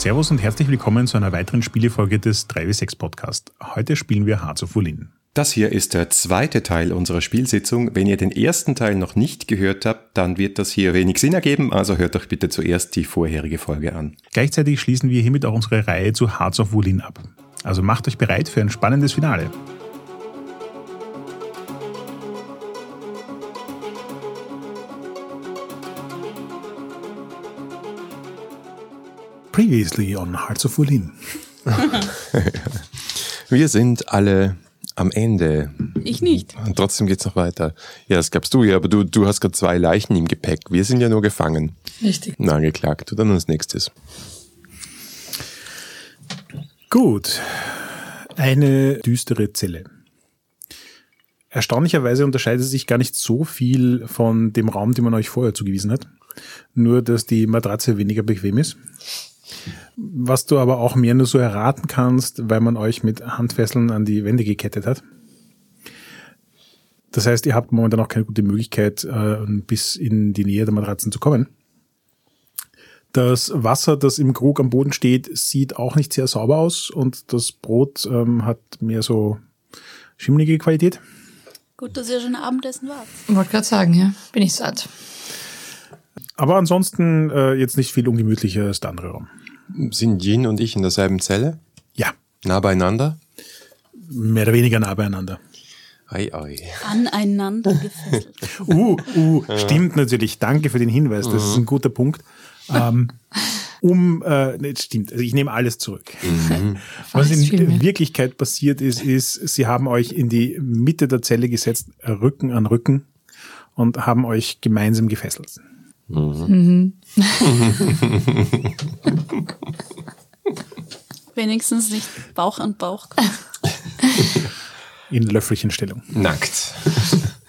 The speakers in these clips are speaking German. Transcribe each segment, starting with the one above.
Servus und herzlich willkommen zu einer weiteren Spielefolge des 3W6 Podcast. Heute spielen wir Hearts of Wulin. Das hier ist der zweite Teil unserer Spielsitzung. Wenn ihr den ersten Teil noch nicht gehört habt, dann wird das hier wenig Sinn ergeben, also hört euch bitte zuerst die vorherige Folge an. Gleichzeitig schließen wir hiermit auch unsere Reihe zu Hearts of Wulin ab. Also macht euch bereit für ein spannendes Finale. Previously on Hearts of Wulin. Wir sind alle am Ende. Ich nicht. Und trotzdem geht's noch weiter. Ja, das gabst du ja, aber du, du hast gerade zwei Leichen im Gepäck. Wir sind ja nur gefangen. Richtig. Na, angeklagt. Du dann als nächstes. Gut. Eine düstere Zelle. Erstaunlicherweise unterscheidet es sich gar nicht so viel von dem Raum, den man euch vorher zugewiesen hat. Nur, dass die Matratze weniger bequem ist. Was du aber auch mehr nur so erraten kannst, weil man euch mit Handfesseln an die Wände gekettet hat. Das heißt, ihr habt momentan auch keine gute Möglichkeit, äh, bis in die Nähe der Matratzen zu kommen. Das Wasser, das im Krug am Boden steht, sieht auch nicht sehr sauber aus und das Brot ähm, hat mehr so schimmelige Qualität. Gut, dass ihr schon Abendessen wart. Wollte gerade sagen, ja. Bin ich satt. Aber ansonsten äh, jetzt nicht viel ungemütlicher als der andere Raum. Sind Jin und ich in derselben Zelle? Ja, Nah beieinander? mehr oder weniger nah beieinander. Ei, ei. Aneinander gefesselt. Uh, uh, stimmt natürlich. Danke für den Hinweis. Das ist ein guter Punkt. Ähm, um, äh, nee, stimmt. Also ich nehme alles zurück. Was Weiß viel in. Wirklichkeit passiert ist, ist, sie haben euch in die Mitte der Zelle gesetzt, Rücken an Rücken und haben euch gemeinsam gefesselt. Wenigstens nicht Bauch an Bauch. In Löffelchenstellung. Nackt.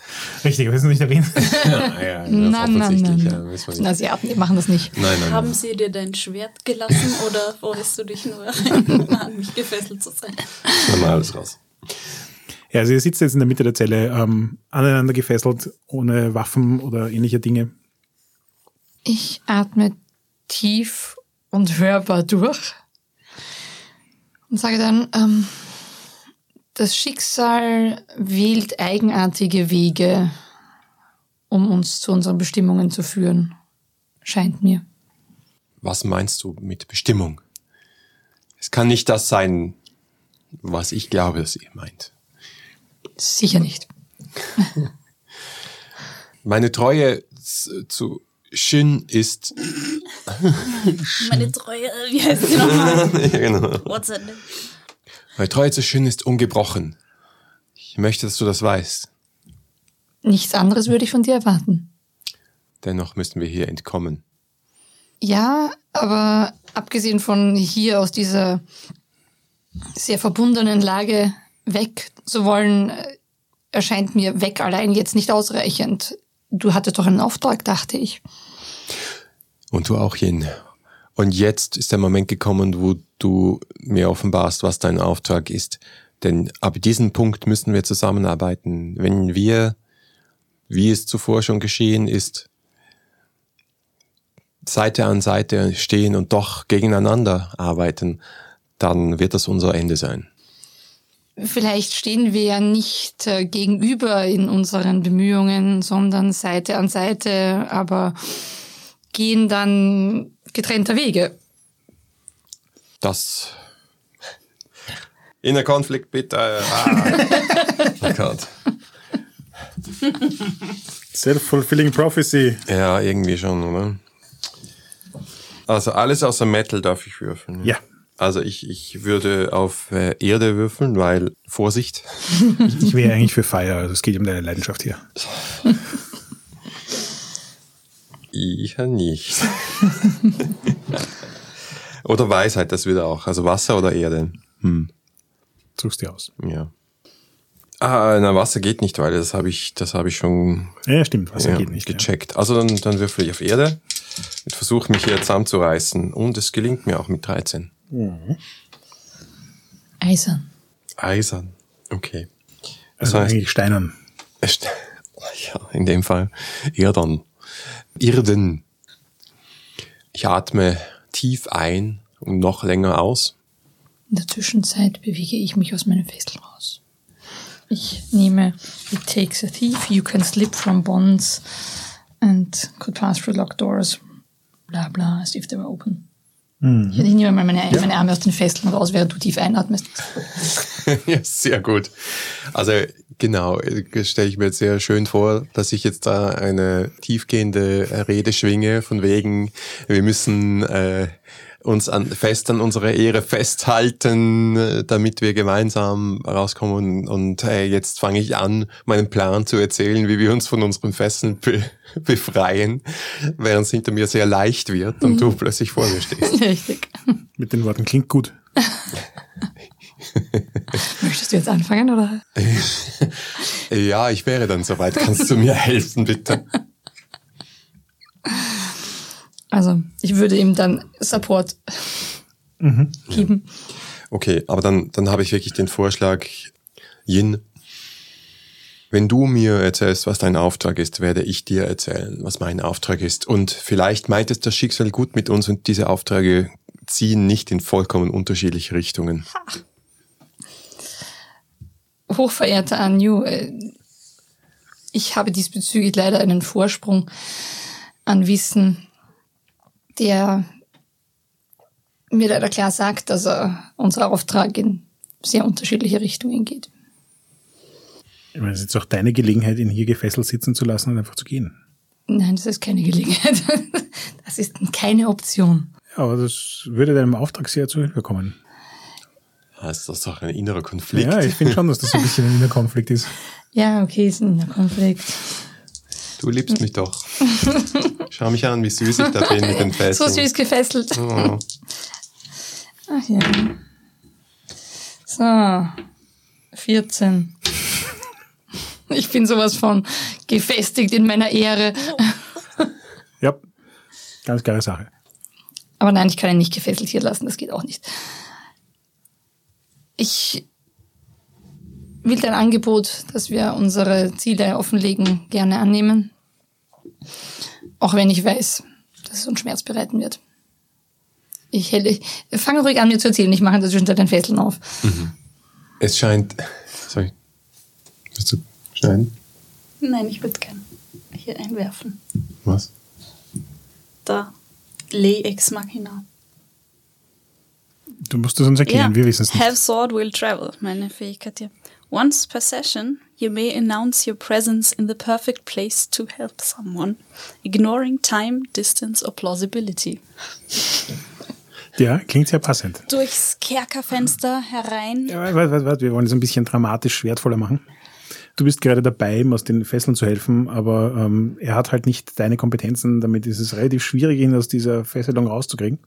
Richtig, aber das ist nicht erwähnt. ja, ja, Nein, nein, nein. Ja, wir nicht. Asiaten, die machen das nicht. Nein, nein, Haben nein. sie dir dein Schwert gelassen oder freust du dich nur an mich gefesselt zu sein? Nehmen wir alles raus. Ja, also ihr sitzt jetzt in der Mitte der Zelle, ähm, aneinander gefesselt, ohne Waffen oder ähnliche Dinge. Ich atme tief und hörbar durch und sage dann, ähm, das Schicksal wählt eigenartige Wege, um uns zu unseren Bestimmungen zu führen, scheint mir. Was meinst du mit Bestimmung? Es kann nicht das sein, was ich glaube, dass ihr meint. Sicher nicht. Meine Treue zu Shin ist. Meine Treue, wie heißt sie nochmal? ja, genau. What's her name? Meine Treue zu Shin ist ungebrochen. Ich möchte, dass du das weißt. Nichts anderes würde ich von dir erwarten. Dennoch müssen wir hier entkommen. Ja, aber abgesehen von hier aus dieser sehr verbundenen Lage weg zu wollen, äh, erscheint mir weg allein jetzt nicht ausreichend. Du hattest doch einen Auftrag, dachte ich. Und du auch, Yin. Und jetzt ist der Moment gekommen, wo du mir offenbarst, was dein Auftrag ist. Denn ab diesem Punkt müssen wir zusammenarbeiten. Wenn wir, wie es zuvor schon geschehen ist, Seite an Seite stehen und doch gegeneinander arbeiten, dann wird das unser Ende sein. Vielleicht stehen wir ja nicht äh, gegenüber in unseren Bemühungen, sondern Seite an Seite, aber gehen dann getrennter Wege. Das. Inner Konflikt, bitte. Ah. oh Gott. Self-fulfilling prophecy. Ja, irgendwie schon, oder? Also alles außer Metal darf ich würfeln. Ja. Also ich, ich würde auf äh, Erde würfeln, weil Vorsicht. Ich wäre eigentlich für Fire, also es geht um deine Leidenschaft hier. Ich ja nicht. oder Weisheit, das wieder auch. Also Wasser oder Erde. Suchst dir aus. Ja. Ah, na, Wasser geht nicht, weil das habe ich, das habe ich schon Ja, stimmt, Wasser ja, geht nicht. Ja. gecheckt. Also dann, dann würfel ich auf Erde und versuche mich hier zusammenzureißen. Und es gelingt mir auch mit 13. Eisern. Eisern. Okay. Das Also heißt, eigentlich steinern. Ja, in dem Fall Erden. Irden. Ich atme tief ein noch länger aus. In der Zwischenzeit bewege ich mich aus meinem Fessel raus. Ich nehme It takes a thief, you can slip from bonds and could pass through locked doors. Bla bla, as if they were open. Ich, ich nehme mal meine, meine Arme aus den Fesseln raus, während du tief einatmest. ja, sehr gut. Also genau, das stelle ich mir jetzt sehr schön vor, dass ich jetzt da eine tiefgehende Rede schwinge, von wegen, wir müssen äh, uns an, fest an unserer Ehre festhalten, äh, damit wir gemeinsam rauskommen. Und, und äh, jetzt fange ich an, meinen Plan zu erzählen, wie wir uns von unseren Fesseln be befreien, während es hinter mir sehr leicht wird und du plötzlich vor mir stehst. Richtig. Mit den Worten klingt gut. Möchtest du jetzt anfangen, oder? Ja, ich wäre dann soweit. Kannst du mir helfen, bitte? Also, ich würde ihm dann Support geben. Okay, aber dann, dann habe ich wirklich den Vorschlag, Yin, wenn du mir erzählst, was dein Auftrag ist, werde ich dir erzählen, was mein Auftrag ist. Und vielleicht meint es das Schicksal gut mit uns und diese Aufträge ziehen nicht in vollkommen unterschiedliche Richtungen. Hochverehrter Anju, äh, ich habe diesbezüglich leider einen Vorsprung an Wissen, der mir leider klar sagt, dass unser Auftrag in sehr unterschiedliche Richtungen geht. Ich meine, es ist jetzt auch deine Gelegenheit, ihn hier gefesselt sitzen zu lassen und einfach zu gehen. Nein, das ist keine Gelegenheit. Das ist keine Option. Ja, aber das würde deinem Auftrag sehr zu Hilfe kommen. Das ist doch ein innerer Konflikt. Ja, ich finde schon, dass das ein bisschen ein innerer Konflikt ist. Ja, okay, ist ein Konflikt. Du liebst mich doch. Schau mich an, wie süß ich da bin mit den So Fesseln. süß gefesselt. Oh. Ach ja. So. 14. Ich bin sowas von gefestigt in meiner Ehre. Ja, ganz klare Sache. Aber nein, ich kann ihn nicht gefesselt hier lassen, das geht auch nicht. Ich will dein Angebot, dass wir unsere Ziele offenlegen, gerne annehmen. Auch wenn ich weiß, dass es uns Schmerz bereiten wird. Ich, hätte, ich fange ruhig an, mir zu erzählen. Ich mache in der Zwischenzeit den Fesseln auf. Es scheint. Sorry. Willst du schneiden? Nein, ich würde gerne hier einwerfen. Was? Da. Le ex machina. Du musst es uns erklären, wir wissen es nicht. Have sword will travel, meine Fähigkeit hier. Once per session, you may announce your presence in the perfect place to help someone, ignoring time, distance or plausibility. Ja, klingt sehr passend. Durchs Kerkerfenster herein. Ja, warte, warte, warte, wir wollen es ein bisschen dramatisch wertvoller machen. Du bist gerade dabei, ihm aus den Fesseln zu helfen, aber ähm, er hat halt nicht deine Kompetenzen, damit ist es relativ schwierig, ihn aus dieser Fesselung rauszukriegen.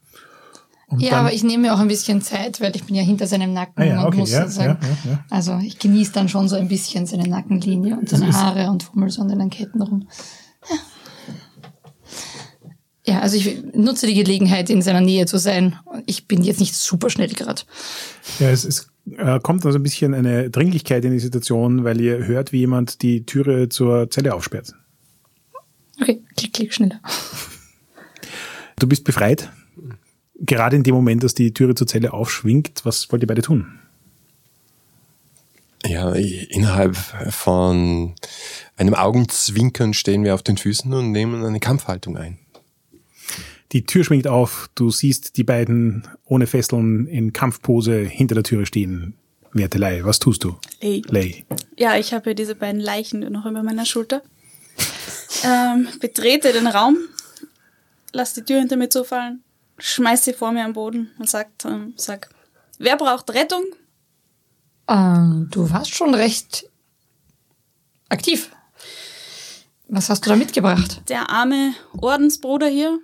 Und Ja, aber ich nehme mir auch ein bisschen Zeit, weil ich bin ja hinter seinem Nacken Ah ja, und okay, muss ja, sozusagen, ja, also ich genieße dann schon so ein bisschen seine Nackenlinie und seine Haare und fummel so an den Ketten rum. Ja. Ja, also ich nutze die Gelegenheit, in seiner Nähe zu sein. Ich bin jetzt nicht super schnell gerade. Ja, es, es äh, kommt also ein bisschen eine Dringlichkeit in die Situation, weil ihr hört, wie jemand die Türe zur Zelle aufsperrt. Okay, klick, klick, schneller. Du bist befreit. Gerade in dem Moment, dass die Türe zur Zelle aufschwingt, was wollt ihr beide tun? Ja, innerhalb von einem Augenzwinkern stehen wir auf den Füßen und nehmen eine Kampfhaltung ein. Die Tür schwingt auf, du siehst die beiden ohne Fesseln in Kampfpose hinter der Türe stehen. Wertelei, was tust du? Lei. Lei. Ja, ich habe diese beiden Leichen noch über meiner Schulter. Ähm, betrete den Raum, lass die Tür hinter mir zufallen, schmeiß sie vor mir am Boden und sagt, ähm, sag, wer braucht Rettung? Ähm, du warst schon recht aktiv. Was hast du da mitgebracht? Der arme Ordensbruder hier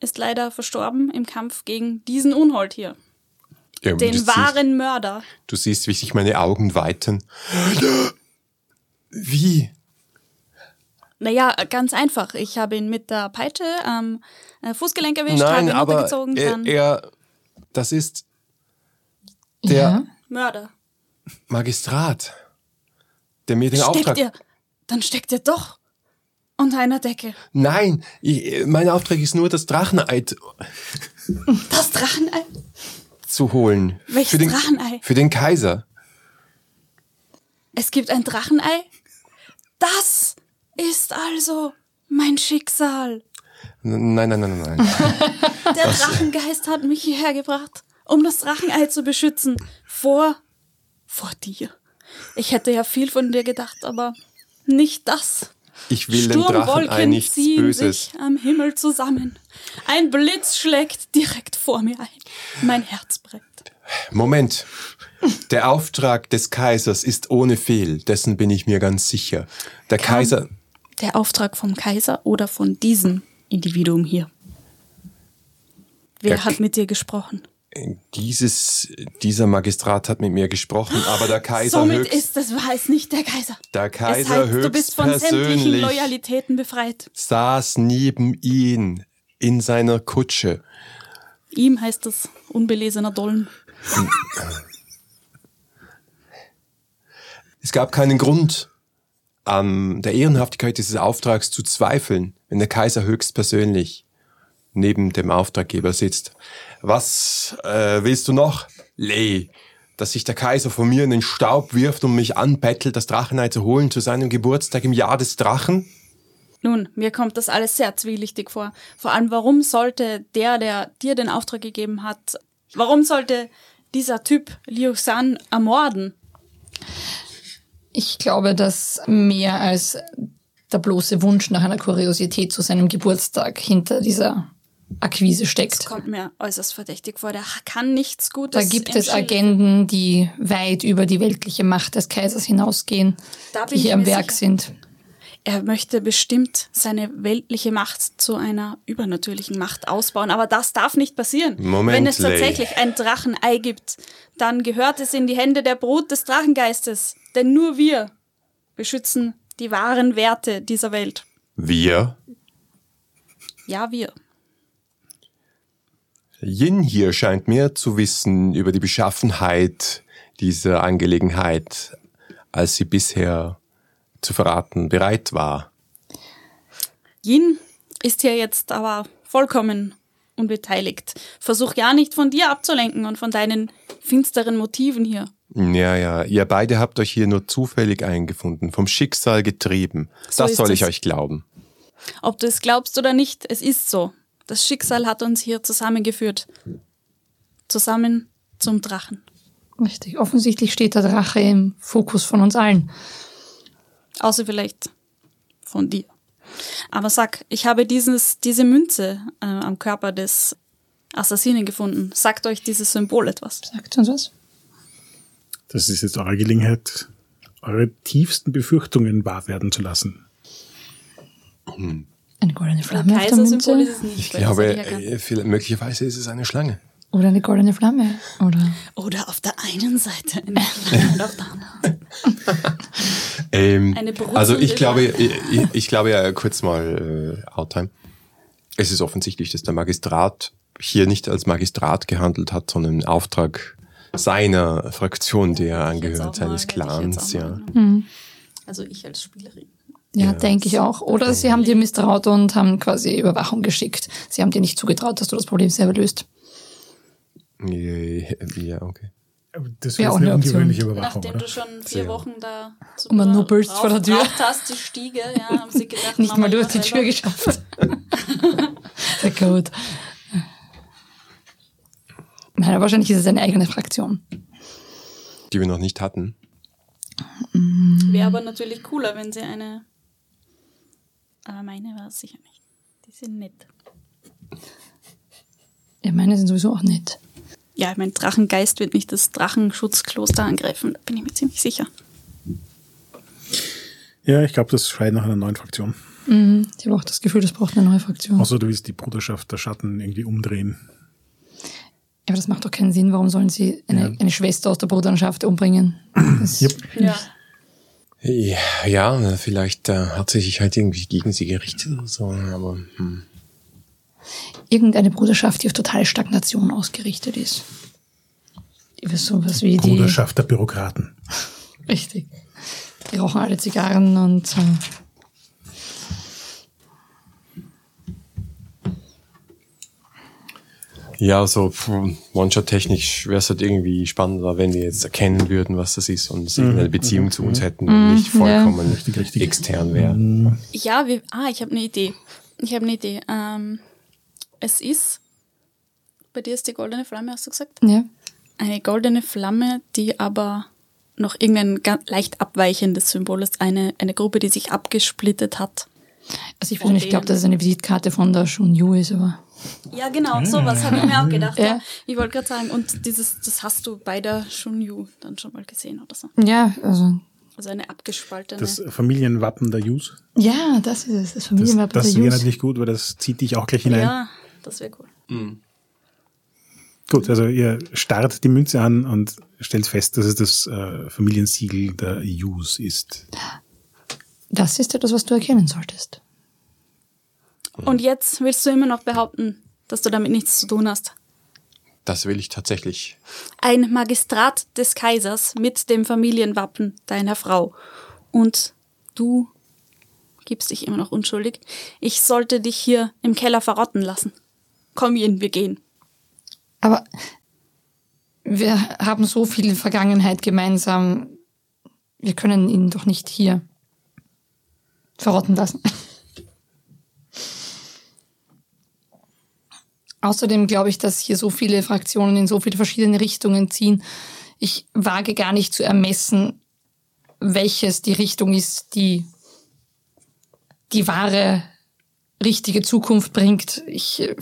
ist leider verstorben im Kampf gegen diesen Unhold hier. Ja, Den wahren Mörder. Siehst, du siehst, wie sich meine Augen weiten. Wie? Naja, ganz einfach. Ich habe ihn mit der Peitsche am äh, Fußgelenk erwischt, Nein, ihn aber runtergezogen, er, dann er, das ist der Ja. Mörder. Magistrat, der mir den Steckt Auftrag. ihr? Dann steckt ihr doch. unter einer Decke. Nein, ich, mein Auftrag ist nur, das Drachenei zu- Das Drachenei? zu holen. Welches für den, Drachenei? Für den Kaiser. Es gibt ein Drachenei? Das ist also mein Schicksal. Nein, nein, nein, nein, nein. Der Drachengeist hat mich hierher gebracht, um das Drachenei zu beschützen. Vor, vor dir. Ich hätte ja viel von dir gedacht, aber nicht das. Ich will dem Drachenei nichts ziehen Böses. sich am Himmel zusammen. Ein Blitz schlägt direkt vor mir ein. Mein Herz brennt. Moment. Der Auftrag des Kaisers ist ohne Fehl, dessen bin ich mir ganz sicher. Der Kaiser. Der Auftrag vom Kaiser oder von diesem Individuum hier? Wer Der- hat mit dir gesprochen? Dieses, dieser Magistrat hat mit mir gesprochen, aber der Kaiser Somit höchst, ist es wahr, es nicht der Kaiser. der Kaiser es heißt, du bist von sämtlichen Loyalitäten befreit. saß neben ihn in seiner Kutsche. Ihm heißt es unbelesener Dollen. Es gab keinen Grund, an der Ehrenhaftigkeit dieses Auftrags zu zweifeln, wenn der Kaiser höchstpersönlich neben dem Auftraggeber sitzt. Was äh, willst du noch, Lei? Dass sich der Kaiser von mir in den Staub wirft und mich anbettelt, das Drachenei zu holen zu seinem Geburtstag im Jahr des Drachen? Nun, mir kommt das alles sehr zwielichtig vor. Vor allem, warum sollte der, der dir den Auftrag gegeben hat, warum sollte dieser Typ Liu San ermorden? Ich glaube, dass mehr als der bloße Wunsch nach einer Kuriosität zu seinem Geburtstag hinter dieser Akquise Das steckt. kommt mir äußerst verdächtig vor. Der kann nichts Gutes. Da gibt es. Agenden, die weit über die weltliche Macht des Kaisers hinausgehen, Da die hier am Werk sicher. sind. Er möchte bestimmt seine weltliche Macht zu einer übernatürlichen Macht ausbauen, aber das darf nicht passieren. Moment, Wenn es tatsächlich ein Drachenei gibt, dann gehört es in die Hände der Brut des Drachengeistes, denn nur wir beschützen die wahren Werte dieser Welt. Wir? Ja, wir. Yin hier scheint mehr zu wissen über die Beschaffenheit dieser Angelegenheit, als sie bisher zu verraten bereit war. Yin ist hier jetzt aber vollkommen unbeteiligt. Versuch ja nicht von dir abzulenken und von deinen finsteren Motiven hier. Ja, ja, ihr beide habt euch hier nur zufällig eingefunden, vom Schicksal getrieben. So das soll ich es. euch glauben. Ob du es glaubst oder nicht, es ist so. Das Schicksal hat uns hier zusammengeführt. Zusammen zum Drachen. Richtig. Offensichtlich steht der Drache im Fokus von uns allen. Außer vielleicht von dir. Aber sag, ich habe dieses, diese Münze äh, am Körper des Assassinen gefunden. Sagt euch dieses Symbol etwas? Sagt uns was? Das ist jetzt eure Gelegenheit, eure tiefsten Befürchtungen wahr werden zu lassen. Eine goldene Flamme auf der ist Münze? es nicht. Ich glaube, vielleicht- möglicherweise ist es eine Schlange. Oder eine goldene Flamme? Oder Oder auf der einen Seite eine Schlange und auf der anderen. Ähm, also ich glaube, ich, ich, glaube ja kurz mal äh, Outtime. Es ist offensichtlich, dass der Magistrat hier nicht als Magistrat gehandelt hat, sondern im Auftrag seiner Fraktion, der er angehört, seines Clans, ja. genommen. Also ich als Spielerin. ja, Ja. denke ich auch. Oder sie haben dir misstraut und haben quasi Überwachung geschickt. Sie haben dir nicht zugetraut, dass du das Problem selber löst. Ja, ja, okay. Das Wäre auch eine eine Option. ungewöhnliche Überwachung, Nachdem oder? du schon vier Wochen da so Umnuppelst vor der Tür. rauf hast, die Stiege, ja, haben sie gedacht, Nicht mal durch die Tür geschafft. Sehr gut. Nein, aber wahrscheinlich ist es eine eigene Fraktion. Die wir noch nicht hatten. Wäre aber natürlich cooler, wenn sie eine. Aber meine war es sicher nicht. Die sind nett. Ja, meine sind sowieso auch nett. Ja, mein Drachengeist wird nicht das Drachenschutzkloster angreifen, da bin ich mir ziemlich sicher. Ja, ich glaube, das schreit nach einer neuen Fraktion. Ich habe auch das Gefühl, das braucht eine neue Fraktion. Außer du willst die Bruderschaft der Schatten irgendwie umdrehen. Aber das macht doch keinen Sinn. Warum sollen sie eine, Ja. eine Schwester aus der Bruderschaft umbringen? Yep. Ja. Ja, ja vielleicht äh, hat sie sich halt irgendwie gegen sie gerichtet oder so, aber hm irgendeine Bruderschaft, die auf total Stagnation ausgerichtet ist. Über sowas wie die Bruderschaft der Bürokraten. Richtig. Die rauchen alle Zigarren und äh, Ja, also, so One-Shot-technisch wäre es halt irgendwie spannender, wenn wir jetzt erkennen würden, was das ist und sie mhm. eine Beziehung mhm. zu uns mhm. hätten und nicht mhm, vollkommen ja. richtig, richtig. extern wären. Ja, wir, ah, ich habe eine Idee. Ich habe eine Idee. Ähm, es ist, bei dir ist die goldene Flamme, hast du gesagt? Ja. Eine goldene Flamme, die aber noch irgendein leicht abweichendes Symbol ist. Eine, eine Gruppe, die sich abgesplittet hat. Also ich persönlich glaube, dass es eine Visitkarte von der Shunyu ist, aber Ja, genau, sowas habe ich mir auch gedacht. Ja. Ja. Ich wollte gerade sagen, und dieses, das hast du bei der Shunyu dann schon mal gesehen oder so. ja, also Also eine abgespaltene. Das Familienwappen der Yus. ja, das ist es, das Das, Familienwappen das der wäre Jus. natürlich gut, weil das zieht dich auch gleich hinein. ja, das wäre cool. Gut, also ihr starrt die Münze an und stellt fest, dass es das äh, Familiensiegel der Yus ist. Das ist etwas, was du erkennen solltest. Und jetzt willst du immer noch behaupten, dass du damit nichts zu tun hast. Das will ich tatsächlich. Ein Magistrat des Kaisers mit dem Familienwappen deiner Frau. Und du gibst dich immer noch unschuldig. Ich sollte dich hier im Keller verrotten lassen. Komm, Yin, wir gehen. Aber wir haben so viel Vergangenheit gemeinsam. Wir können ihn doch nicht hier verrotten lassen. Außerdem glaube ich, dass hier so viele Fraktionen in so viele verschiedene Richtungen ziehen. Ich wage gar nicht zu ermessen, welches die Richtung ist, die die wahre, richtige Zukunft bringt. Ich, äh,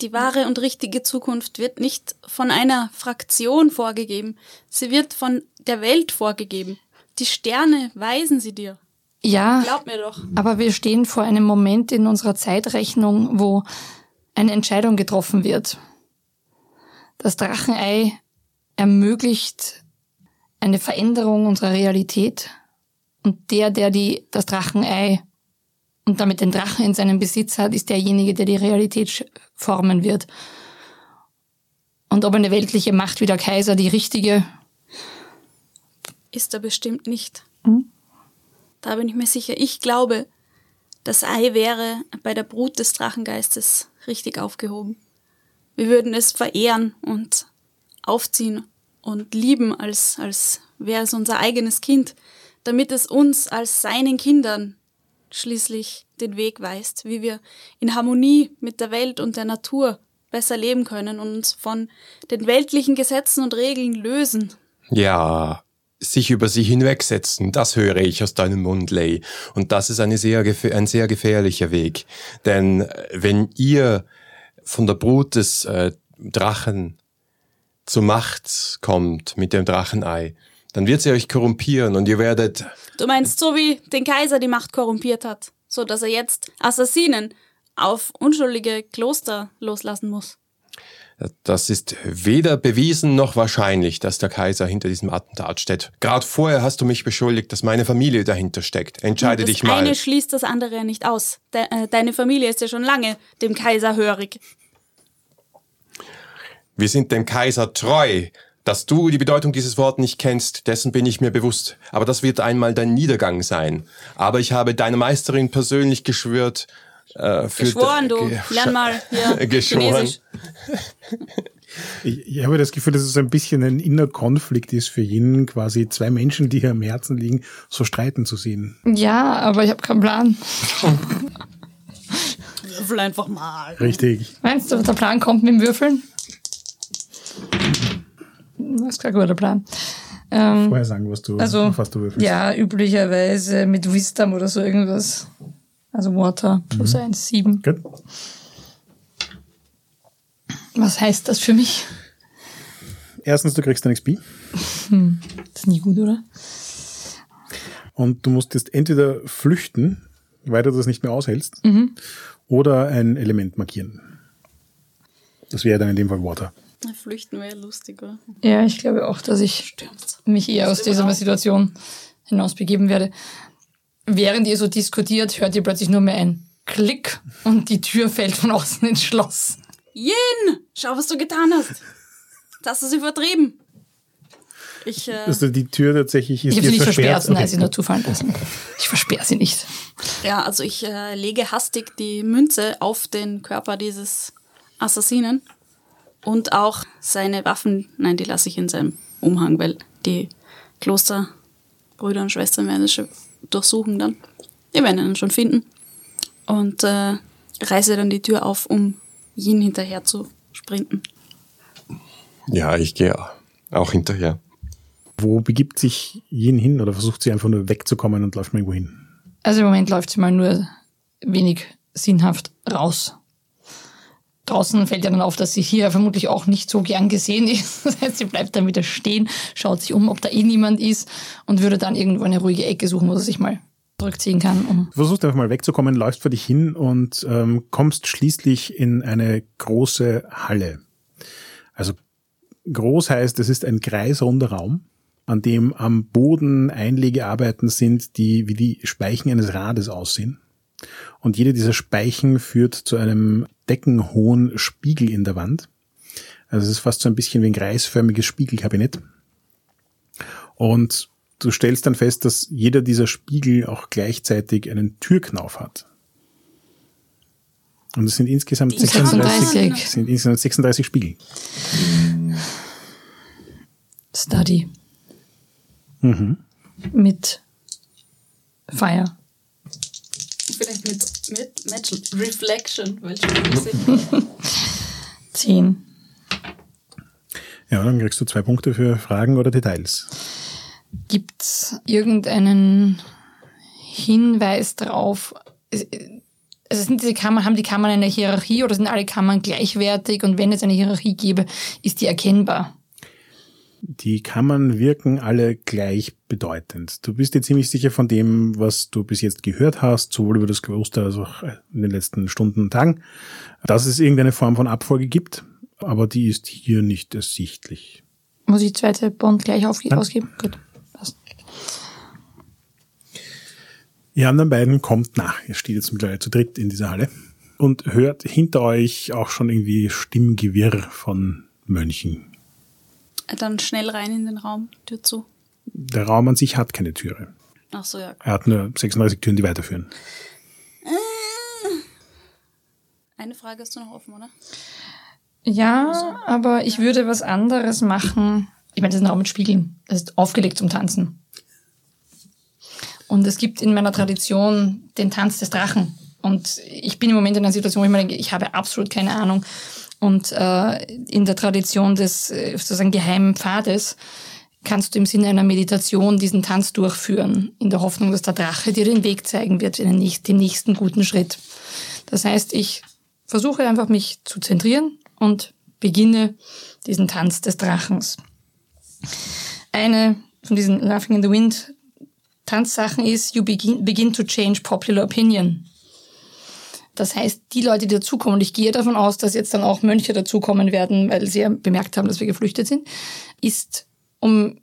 Die wahre und richtige Zukunft wird nicht von einer Fraktion vorgegeben. Sie wird von der Welt vorgegeben. Die Sterne weisen sie dir. ja. Glaub mir doch. Aber wir stehen vor einem Moment in unserer Zeitrechnung, wo eine Entscheidung getroffen wird. Das Drachenei ermöglicht eine Veränderung unserer Realität und der, der die, das Drachenei und damit den Drachen in seinem Besitz hat, ist derjenige, der die Realität formen wird. Und ob eine weltliche Macht wie der Kaiser die richtige, Ist er bestimmt nicht. Da bin ich mir sicher. Ich glaube, das Ei wäre bei der Brut des Drachengeistes richtig aufgehoben. Wir würden es verehren und aufziehen und lieben, als, als wäre es unser eigenes Kind, damit es uns als seinen Kindern schließlich den Weg weist, wie wir in Harmonie mit der Welt und der Natur besser leben können und uns von den weltlichen Gesetzen und Regeln lösen. Ja, sich über sie hinwegsetzen, das höre ich aus deinem Mund, Lay. Und das ist eine sehr ein sehr gefährlicher Weg. Denn äh, wenn ihr von der Brut des äh, Drachen zur Macht kommt mit dem Drachenei, dann wird sie euch korrumpieren und ihr werdet Du meinst, so wie den Kaiser die Macht korrumpiert hat, so dass er jetzt Assassinen auf unschuldige Kloster loslassen muss. Das ist weder bewiesen noch wahrscheinlich, dass der Kaiser hinter diesem Attentat steht. Gerade vorher hast du mich beschuldigt, dass meine Familie dahinter steckt. Entscheide das dich mal. eine schließt das andere ja nicht aus. De äh, deine Familie ist ja schon lange dem Kaiser hörig. Wir sind dem Kaiser treu. Dass du die Bedeutung dieses Wortes nicht kennst, dessen bin ich mir bewusst. Aber das wird einmal dein Niedergang sein. Aber ich habe deiner Meisterin persönlich geschwört. Äh, für Geschworen, du. Ge- Lern mal hier Geschworen. Ich, ich habe das Gefühl, dass es ein bisschen ein inner Konflikt ist für ihn, quasi zwei Menschen, die hier am Herzen liegen, so streiten zu sehen. ja, aber ich habe keinen Plan. Würfel einfach mal. Richtig. Meinst du, der Plan kommt mit dem Würfeln? Das ist kein guter Plan. Ähm, Vorher sagen, was du, also, was du würfelst. ja, üblicherweise mit Wisdom oder so irgendwas. Also Water plus eins, sieben. Gut. Was heißt das für mich? Erstens, du kriegst ein XP Das ist nie gut, oder? und du musst jetzt entweder flüchten, weil du das nicht mehr aushältst, oder ein Element markieren. Das wäre dann in dem Fall Water. Flüchten wäre lustig, oder? Ja, ich glaube auch, dass ich Stürmt's. mich eher aus dieser Situation hinaus begeben werde. Während ihr so diskutiert, hört ihr plötzlich nur mehr ein Klick und die Tür fällt von außen ins Schloss. Yin! Schau, was du getan hast. Das sie vertrieben. Ich, äh, Also die Tür tatsächlich ist Ich habe sie nicht versperrt, nein, Okay, sie nur zufallen lassen. Ich versperre sie nicht. ja, also ich äh, lege hastig die Münze auf den Körper dieses Assassinen Und auch seine Waffen, nein, die lasse ich in seinem Umhang, weil die Klosterbrüder und Schwestern werden es schon durchsuchen dann. Die werden ihn schon finden. Und äh, reiße dann die Tür auf, um Yin hinterher zu sprinten. Ja, ich gehe auch hinterher. Wo begibt sich Yin hin oder versucht sie einfach nur wegzukommen und läuft mal irgendwo hin? Also im Moment läuft sie mal nur wenig sinnhaft raus. Draußen fällt ja dann auf, dass sie hier vermutlich auch nicht so gern gesehen ist. Das heißt, sie bleibt dann wieder stehen, schaut sich um, ob da eh niemand ist und würde dann irgendwo eine ruhige Ecke suchen, wo sie sich mal zurückziehen kann. Um Du versuchst einfach mal wegzukommen, läufst vor dich hin und ähm, kommst schließlich in eine große Halle. Also groß heißt, es ist ein kreisrunder Raum, an dem am Boden Einlegearbeiten sind, die wie die Speichen eines Rades aussehen. Und jede dieser Speichen führt zu einem deckenhohen Spiegel in der Wand. Also es ist fast so ein bisschen wie ein kreisförmiges Spiegelkabinett. Und du stellst dann fest, dass jeder dieser Spiegel auch gleichzeitig einen Türknauf hat. Und es sind insgesamt 36, 36. sind insgesamt 36 Spiegel. Study. Mhm. Mit Fire. Vielleicht mit, mit Match Reflection, weil schon Zehn. Ja, dann kriegst du zwei Punkte für Fragen oder Details. Gibt's irgendeinen Hinweis drauf? Also sind diese Kammern, haben die Kammern eine Hierarchie oder sind alle Kammern gleichwertig? Und wenn es eine Hierarchie gäbe, ist die erkennbar? Die Kammern wirken alle gleichbedeutend. Du bist dir ziemlich sicher von dem, was du bis jetzt gehört hast, sowohl über das Kloster als auch in den letzten Stunden und Tagen, dass es irgendeine Form von Abfolge gibt, aber die ist hier nicht ersichtlich. Muss ich die zweite Bond gleich auf, ausgeben? Gut. Passt. Ihr anderen beiden kommt nach. Ihr steht jetzt mittlerweile zu dritt in dieser Halle und hört hinter euch auch schon irgendwie Stimmgewirr von Mönchen. Dann schnell rein in den Raum, Tür zu. Der Raum an sich hat keine Türe. Ach so, ja. Er hat nur 36 Türen, die weiterführen. Eine Frage hast du noch offen, oder? Ja, aber ich würde was anderes machen. Ich meine, das ist ein Raum mit Spiegeln. Das ist aufgelegt zum Tanzen. Und es gibt in meiner Tradition den Tanz des Drachen. Und ich bin im Moment in einer Situation, wo ich mir denke, ich habe absolut keine Ahnung. Und äh, in der Tradition des äh, sozusagen geheimen Pfades kannst du im Sinne einer Meditation diesen Tanz durchführen, in der Hoffnung, dass der Drache dir den Weg zeigen wird, den nächsten, den nächsten guten Schritt. Das heißt, ich versuche einfach mich zu zentrieren und beginne diesen Tanz des Drachens. Eine von diesen Laughing in the Wind Tanzsachen ist, you begin, begin to change popular opinion. Das heißt, die Leute, die dazukommen, und ich gehe davon aus, dass jetzt dann auch Mönche dazukommen werden, weil sie ja bemerkt haben, dass wir geflüchtet sind, ist, um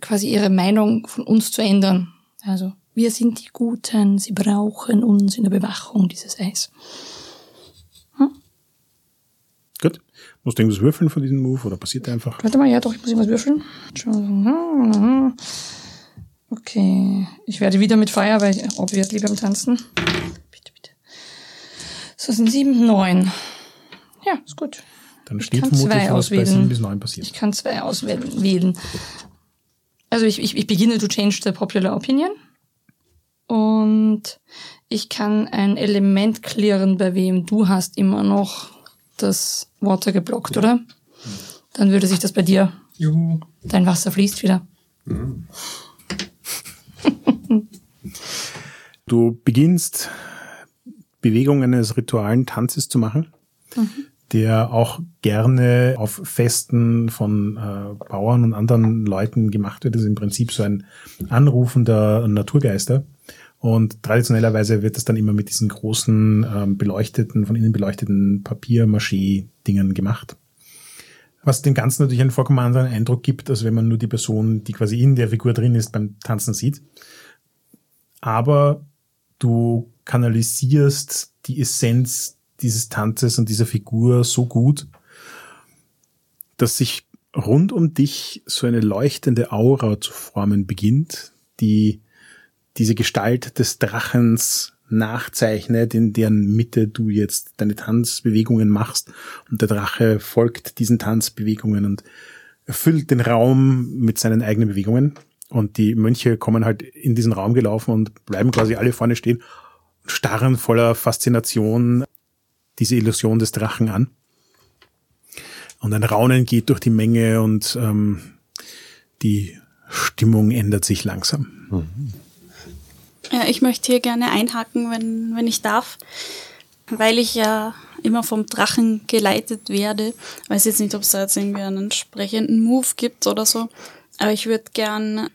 quasi ihre Meinung von uns zu ändern. Also, wir sind die Guten, sie brauchen uns in der Bewachung dieses Eis. Gut. Musst du irgendwas würfeln von diesem Move oder passiert einfach? Warte mal, ja doch, ich muss irgendwas würfeln. Okay, ich werde wieder mit Feuer, weil obviously beim Tanzen. Bitte. So sind sieben, neun. Ja, ist gut. Dann steht vermutlich, was bei auswählen. 7 bis 9 passiert. Ich kann zwei auswählen. wählen. Also ich, ich, ich beginne to change the popular opinion. Und ich kann ein Element klären, bei wem du hast immer noch das Water geblockt, oder? Dann würde sich das bei dir. Juhu. Dein Wasser fließt wieder. Du beginnst Bewegungen eines ritualen Tanzes zu machen, der auch gerne auf Festen von äh, Bauern und anderen Leuten gemacht wird. Das ist im Prinzip so ein Anrufen der Naturgeister. Und traditionellerweise wird das dann immer mit diesen großen ähm, beleuchteten, von innen beleuchteten Papier-Maché-Dingen gemacht. Was dem Ganzen natürlich einen vollkommen anderen Eindruck gibt, als wenn man nur die Person, die quasi in der Figur drin ist, beim Tanzen sieht. Aber du kanalisierst die Essenz dieses Tanzes und dieser Figur so gut, dass sich rund um dich so eine leuchtende Aura zu formen beginnt, die diese Gestalt des Drachens nachzeichnet, in deren Mitte du jetzt deine Tanzbewegungen machst und der Drache folgt diesen Tanzbewegungen und erfüllt den Raum mit seinen eigenen Bewegungen. Und die Mönche kommen halt in diesen Raum gelaufen und bleiben quasi alle vorne stehen starren voller Faszination diese Illusion des Drachen an. Und ein Raunen geht durch die Menge und ähm, die Stimmung ändert sich langsam. Mhm. Ja, ich möchte hier gerne einhaken, wenn, wenn ich darf, weil ich ja immer vom Drachen geleitet werde. Weiß jetzt nicht, ob es da jetzt irgendwie einen entsprechenden Move gibt oder so, aber ich würde gern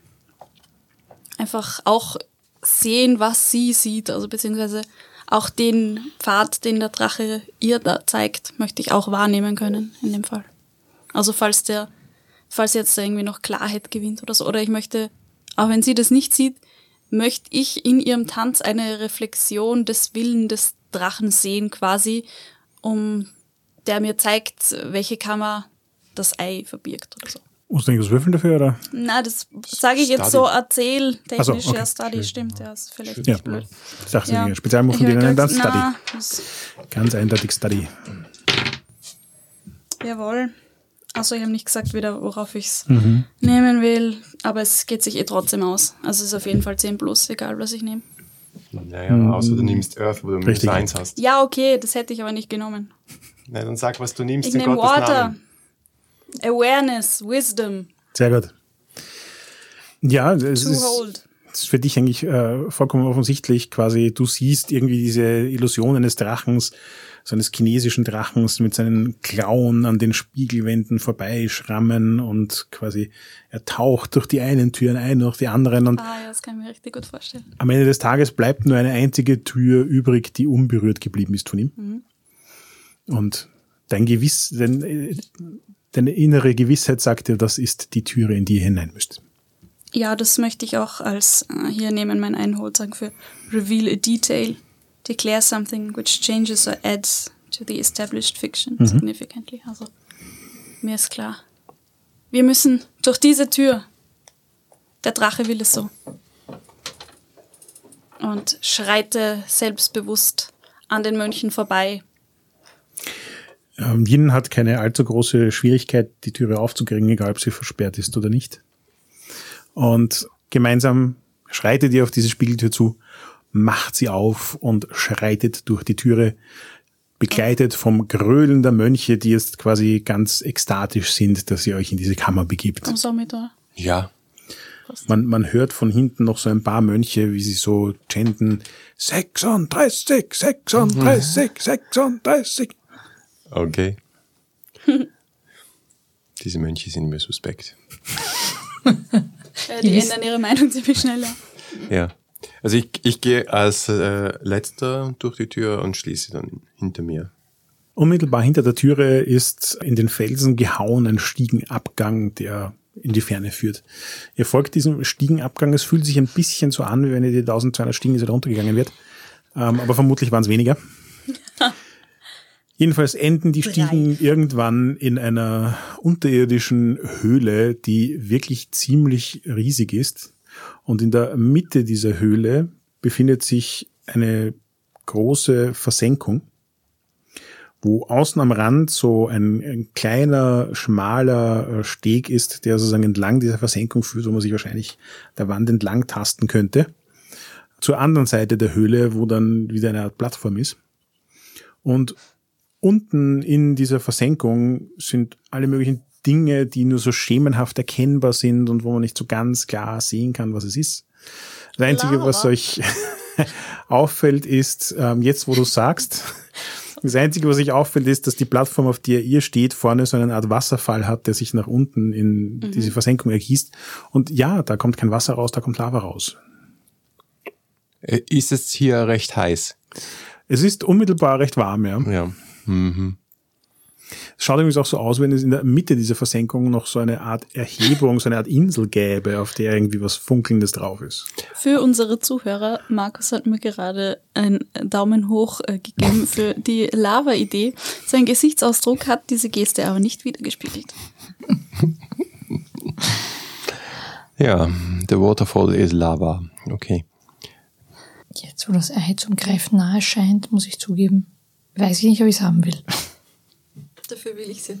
einfach auch sehen, was sie sieht, also beziehungsweise auch den Pfad, den der Drache ihr da zeigt, möchte ich auch wahrnehmen können in dem Fall. Also falls der, falls jetzt irgendwie noch Klarheit gewinnt oder so, oder ich möchte, auch wenn sie das nicht sieht, möchte ich in ihrem Tanz eine Reflexion des Willen des Drachen sehen quasi, um der mir zeigt, welche Kammer das Ei verbirgt oder so. Musst du irgendwas würfeln dafür, oder? Na, das sage ich jetzt Study. so erzähltechnisch. So, okay. Ja, Study stimmt, ja, ist vielleicht ja. nicht blöd. Ich dachte, ja. Spezialmuffen, die nennen dann Study. Ganz eindeutig Study. Jawohl. Also ich habe nicht gesagt wieder, worauf ich es mhm. nehmen will, aber es geht sich eh trotzdem aus. Also es ist auf jeden Fall 10 plus, egal was ich nehme. Naja, mhm. außer du nimmst Earth, wo du minus 1 hast. Ja, okay, das hätte ich aber nicht genommen. Na, dann sag, was du nimmst ich in Gottes Water. Namen. Awareness, Wisdom. Sehr gut. Ja, es ist, ist, für dich eigentlich äh, vollkommen offensichtlich quasi, du siehst irgendwie diese Illusion eines Drachens, so eines chinesischen Drachens mit seinen Klauen an den Spiegelwänden vorbeischrammen und quasi er taucht durch die einen Türen ein, durch die anderen und ah, ja, das kann ich mir richtig gut vorstellen. Am Ende des Tages bleibt nur eine einzige Tür übrig, die unberührt geblieben ist von ihm. Mhm. Und dein Gewiss, dein, äh, deine innere Gewissheit sagt dir, das ist die Türe, in die ihr hinein müsst. Ja, das möchte ich auch als äh, hier nehmen mein Einhold sagen für Reveal a Detail, Declare something which changes or adds to the established fiction mhm. significantly. Also mir ist klar, wir müssen durch diese Tür. Der Drache will es so. Und schreite selbstbewusst an den Mönchen vorbei, ähm, Yin hat keine allzu große Schwierigkeit, die Türe aufzukriegen, egal ob sie versperrt ist oder nicht. Und gemeinsam schreitet ihr auf diese Spiegeltür zu, macht sie auf und schreitet durch die Türe, begleitet vom Grölen der Mönche, die jetzt quasi ganz ekstatisch sind, dass ihr euch in diese Kammer begibt. Kommst du mit, oder? Ja. Man, man hört von hinten noch so ein paar Mönche, wie sie so chanten, 36, 36, 36. Okay. Diese Mönche sind mir suspekt. die ändern ihre Meinung ziemlich schneller. Ja. Also ich, ich gehe als äh, letzter durch die Tür und schließe dann hinter mir. Unmittelbar hinter der Türe ist in den Felsen gehauen ein Stiegenabgang, der in die Ferne führt. Ihr folgt diesem Stiegenabgang. Es fühlt sich ein bisschen so an, wie wenn ihr die 1200 Stiegen so runtergegangen wird. Ähm, aber vermutlich waren es weniger. Jedenfalls enden die Stiegen Drei. irgendwann in einer unterirdischen Höhle, die wirklich ziemlich riesig ist. Und in der Mitte dieser Höhle befindet sich eine große Versenkung, wo außen am Rand so ein, ein kleiner, schmaler Steg ist, der sozusagen entlang dieser Versenkung führt, wo man sich wahrscheinlich der Wand entlang tasten könnte. Zur anderen Seite der Höhle, wo dann wieder eine Art Plattform ist. Und unten in dieser Versenkung sind alle möglichen Dinge, die nur so schemenhaft erkennbar sind und wo man nicht so ganz klar sehen kann, was es ist. Das Einzige, Lava. was euch auffällt, ist, ähm, jetzt wo du sagst, das Einzige, was euch auffällt, ist, dass die Plattform, auf der ihr steht, vorne so eine Art Wasserfall hat, der sich nach unten in mhm. diese Versenkung ergießt. Und ja, da kommt kein Wasser raus, da kommt Lava raus. Äh, ist es hier recht heiß? Es ist unmittelbar recht warm, ja. Ja. Mhm. Es schaut übrigens auch so aus, wenn es in der Mitte dieser Versenkung noch so eine Art Erhebung, so eine Art Insel gäbe, auf der irgendwie was Funkelndes drauf ist. Für unsere Zuhörer, Markus hat mir gerade einen Daumen hoch äh, gegeben für die Lava-Idee. Sein Gesichtsausdruck hat diese Geste aber nicht wiedergespiegelt. ja, the waterfall is lava. Okay. Jetzt, wo das Ei zum Greifen nahe scheint, muss ich zugeben, weiß ich nicht, ob ich es haben will. Dafür will ich sie.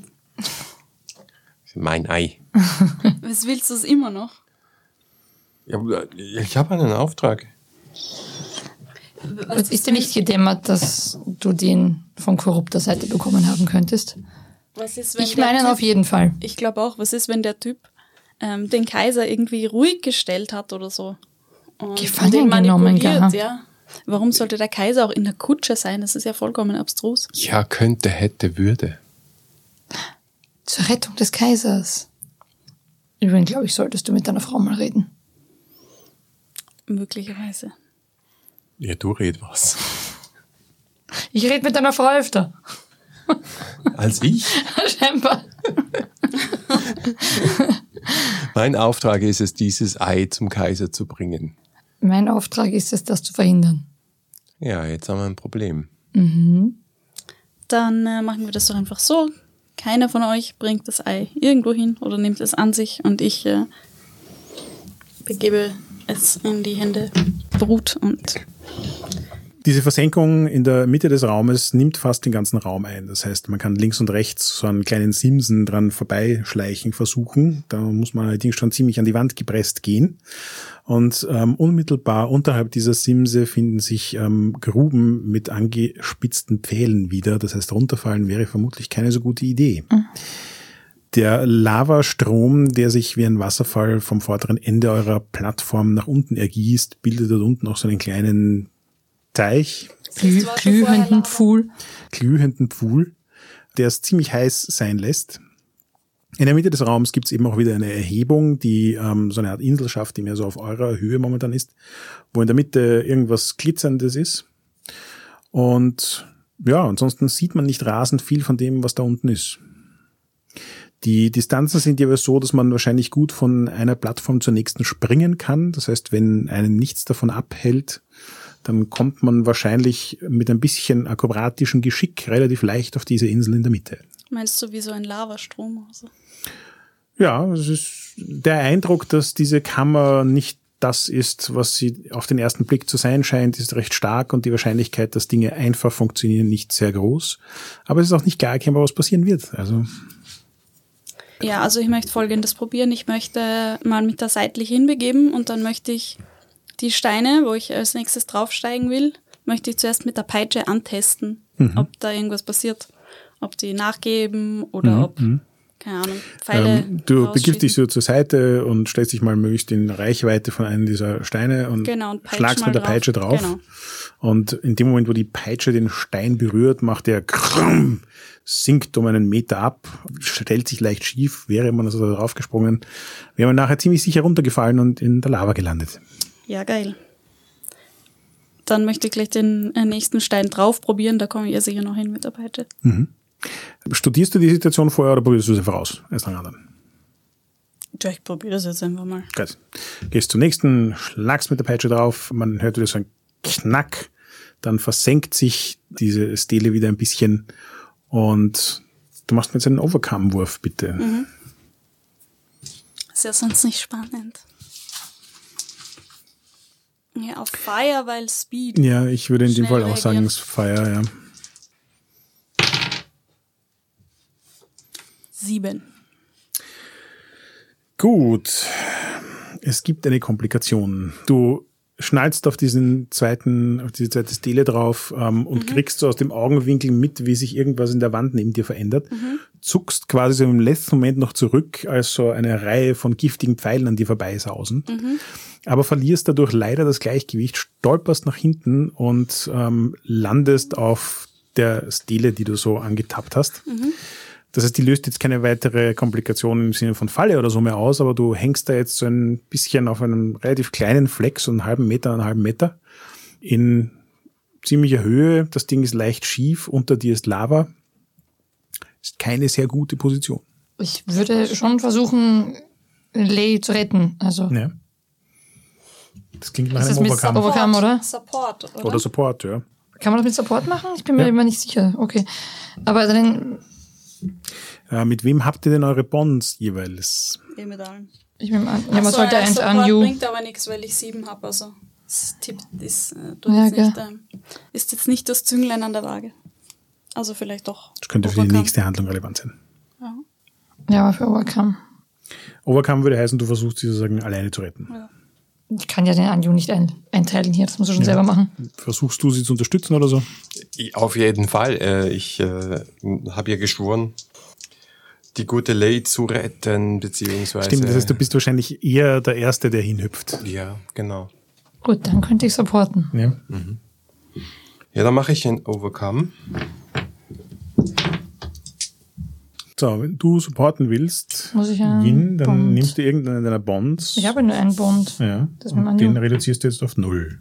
Mein Ei. Was willst du es immer noch? Ja, ich habe einen Auftrag. Was ist dir nicht gedämmert, dass du den von korrupter Seite bekommen haben könntest? Was ist, wenn Ich meine typ, auf jeden Fall. Ich glaube auch, was ist, wenn der Typ ähm, den Kaiser irgendwie ruhig gestellt hat oder so? Und Gefangen den genommen, gell? ja. Warum sollte der Kaiser auch in der Kutsche sein? Das ist ja vollkommen abstrus. Ja, könnte, hätte, würde. Zur Rettung des Kaisers. Übrigens, glaube ich, solltest du mit deiner Frau mal reden. Möglicherweise. Ja, du red was. Ich rede mit deiner Frau öfter. Als ich? Scheinbar. Mein Auftrag ist es, dieses Ei zum Kaiser zu bringen. Mein Auftrag ist es, das zu verhindern. Ja, jetzt haben wir ein Problem. Dann äh, machen wir das doch einfach so. Keiner von euch bringt das Ei irgendwo hin oder nimmt es an sich und ich äh, begebe es in die Hände Brut und Diese Versenkung in der Mitte des Raumes nimmt fast den ganzen Raum ein. Das heißt, man kann links und rechts so einen kleinen Simsen dran vorbeischleichen versuchen. Da muss man allerdings schon ziemlich an die Wand gepresst gehen. Und ähm, unmittelbar unterhalb dieser Simse finden sich ähm, Gruben mit angespitzten Pfählen wieder. Das heißt, runterfallen wäre vermutlich keine so gute Idee. Der Lavastrom, der sich wie ein Wasserfall vom vorderen Ende eurer Plattform nach unten ergießt, bildet dort unten auch so einen kleinen Teich, Glüh, glühenden. Pfuhl. glühenden Pfuhl, der es ziemlich heiß sein lässt. In der Mitte des Raums gibt es eben auch wieder eine Erhebung, die ähm, so eine Art Insel schafft, die mehr so auf eurer Höhe momentan ist, wo in der Mitte irgendwas Glitzerndes ist. Und ja, ansonsten sieht man nicht rasend viel von dem, was da unten ist. Die Distanzen sind jeweils so, dass man wahrscheinlich gut von einer Plattform zur nächsten springen kann. Das heißt, wenn einen nichts davon abhält, dann kommt man wahrscheinlich mit ein bisschen akrobatischem Geschick relativ leicht auf diese Insel in der Mitte. meinst du wie so ein Lavastrom? Also. Ja, es ist der Eindruck, dass diese Kammer nicht das ist, was sie auf den ersten Blick zu sein scheint, ist recht stark und die Wahrscheinlichkeit, dass Dinge einfach funktionieren, nicht sehr groß. Aber es ist auch nicht klar erkennbar, was passieren wird. Also Ja, also ich möchte Folgendes probieren. Ich möchte mal mit der seitlich hinbegeben und dann möchte ich die Steine, wo ich als nächstes draufsteigen will, möchte ich zuerst mit der Peitsche antesten, ob da irgendwas passiert. Ob die nachgeben oder ob, keine Ahnung, Pfeile. ähm, du begibst dich so zur Seite und stellst dich mal möglichst in Reichweite von einem dieser Steine und, Genau, und schlagst mit der drauf. Peitsche drauf. Genau. Und in dem Moment, wo die Peitsche den Stein berührt, macht er krumm, sinkt um einen Meter ab, stellt sich leicht schief, wäre man also da draufgesprungen, wäre man nachher ziemlich sicher runtergefallen und in der Lava gelandet. Ja, geil. Dann möchte ich gleich den äh, nächsten Stein drauf probieren, da komme ich ja sicher noch hin mit der Peitsche. Studierst du die Situation vorher oder probierst du es einfach aus? Erst an anderen. Ja, ich probiere das jetzt einfach mal. Gut. Gehst zum nächsten, schlagst mit der Peitsche drauf, man hört wieder so ein Knack, dann versenkt sich diese Stele wieder ein bisschen und du machst mir jetzt einen Overcome-Wurf, bitte. Ist ja sonst nicht spannend. Ja, auf Fire, weil Speed. Ja, ich würde in dem Fall auch sagen, es ist Fire, ja. Sieben. Gut. Es gibt eine Komplikation. Du schnallst auf diesen zweiten, auf diese zweite Stele drauf ähm, und kriegst so aus dem Augenwinkel mit, wie sich irgendwas in der Wand neben dir verändert. Zuckst quasi so im letzten Moment noch zurück, als so eine Reihe von giftigen Pfeilen an dir vorbeisausen. Aber verlierst dadurch leider das Gleichgewicht, stolperst nach hinten und ähm, landest auf der Stele, die du so angetappt hast. Das heißt, die löst jetzt keine weitere Komplikation im Sinne von Falle oder so mehr aus, aber du hängst da jetzt so ein bisschen auf einem relativ kleinen Fleck, so einen halben Meter, einen halben Meter, in ziemlicher Höhe. Das Ding ist leicht schief, unter dir ist Lava. Ist keine sehr gute Position. Ich würde schon versuchen, Lay zu retten. Also, Ja. Das klingt nach einem das mit Overcome. Overcome, oder? Support, oder? Oder Support, ja. kann man das mit Support machen? Ich bin mir Ja. immer nicht sicher. Okay. Aber dann, Äh, mit wem habt ihr denn eure Bonds jeweils? Eh mit allen. ich nehme an, ja, man so, sollte ein eins an You. bringt aber nichts, weil ich sieben habe, also. Das tippt, ist, äh, Ja, jetzt nicht, ähm, ist jetzt nicht das Zünglein an der Waage. Also vielleicht doch. Das könnte für die Overcome. nächste Handlung relevant sein. Ja. Ja, aber für Overcome. Overcome würde heißen, du versuchst sie sozusagen alleine zu retten. Ja. Ich kann ja den Anju nicht ein, einteilen hier, das muss er schon selber machen. Versuchst du sie zu unterstützen oder so? Auf jeden Fall. Äh, Ich äh, habe ja geschworen, die gute Lay zu retten, beziehungsweise. Stimmt, das heißt, du bist wahrscheinlich eher der Erste, der hinhüpft. Ja, genau. Gut, dann könnte ich supporten. Ja. Ja, dann mache ich ein Overcome. So, wenn du supporten willst, Muss ich einen Yin, dann Bond- nimmst du irgendeinen deiner Bonds. Ich habe nur einen Bond. ja, Das und den reduzierst du jetzt auf null.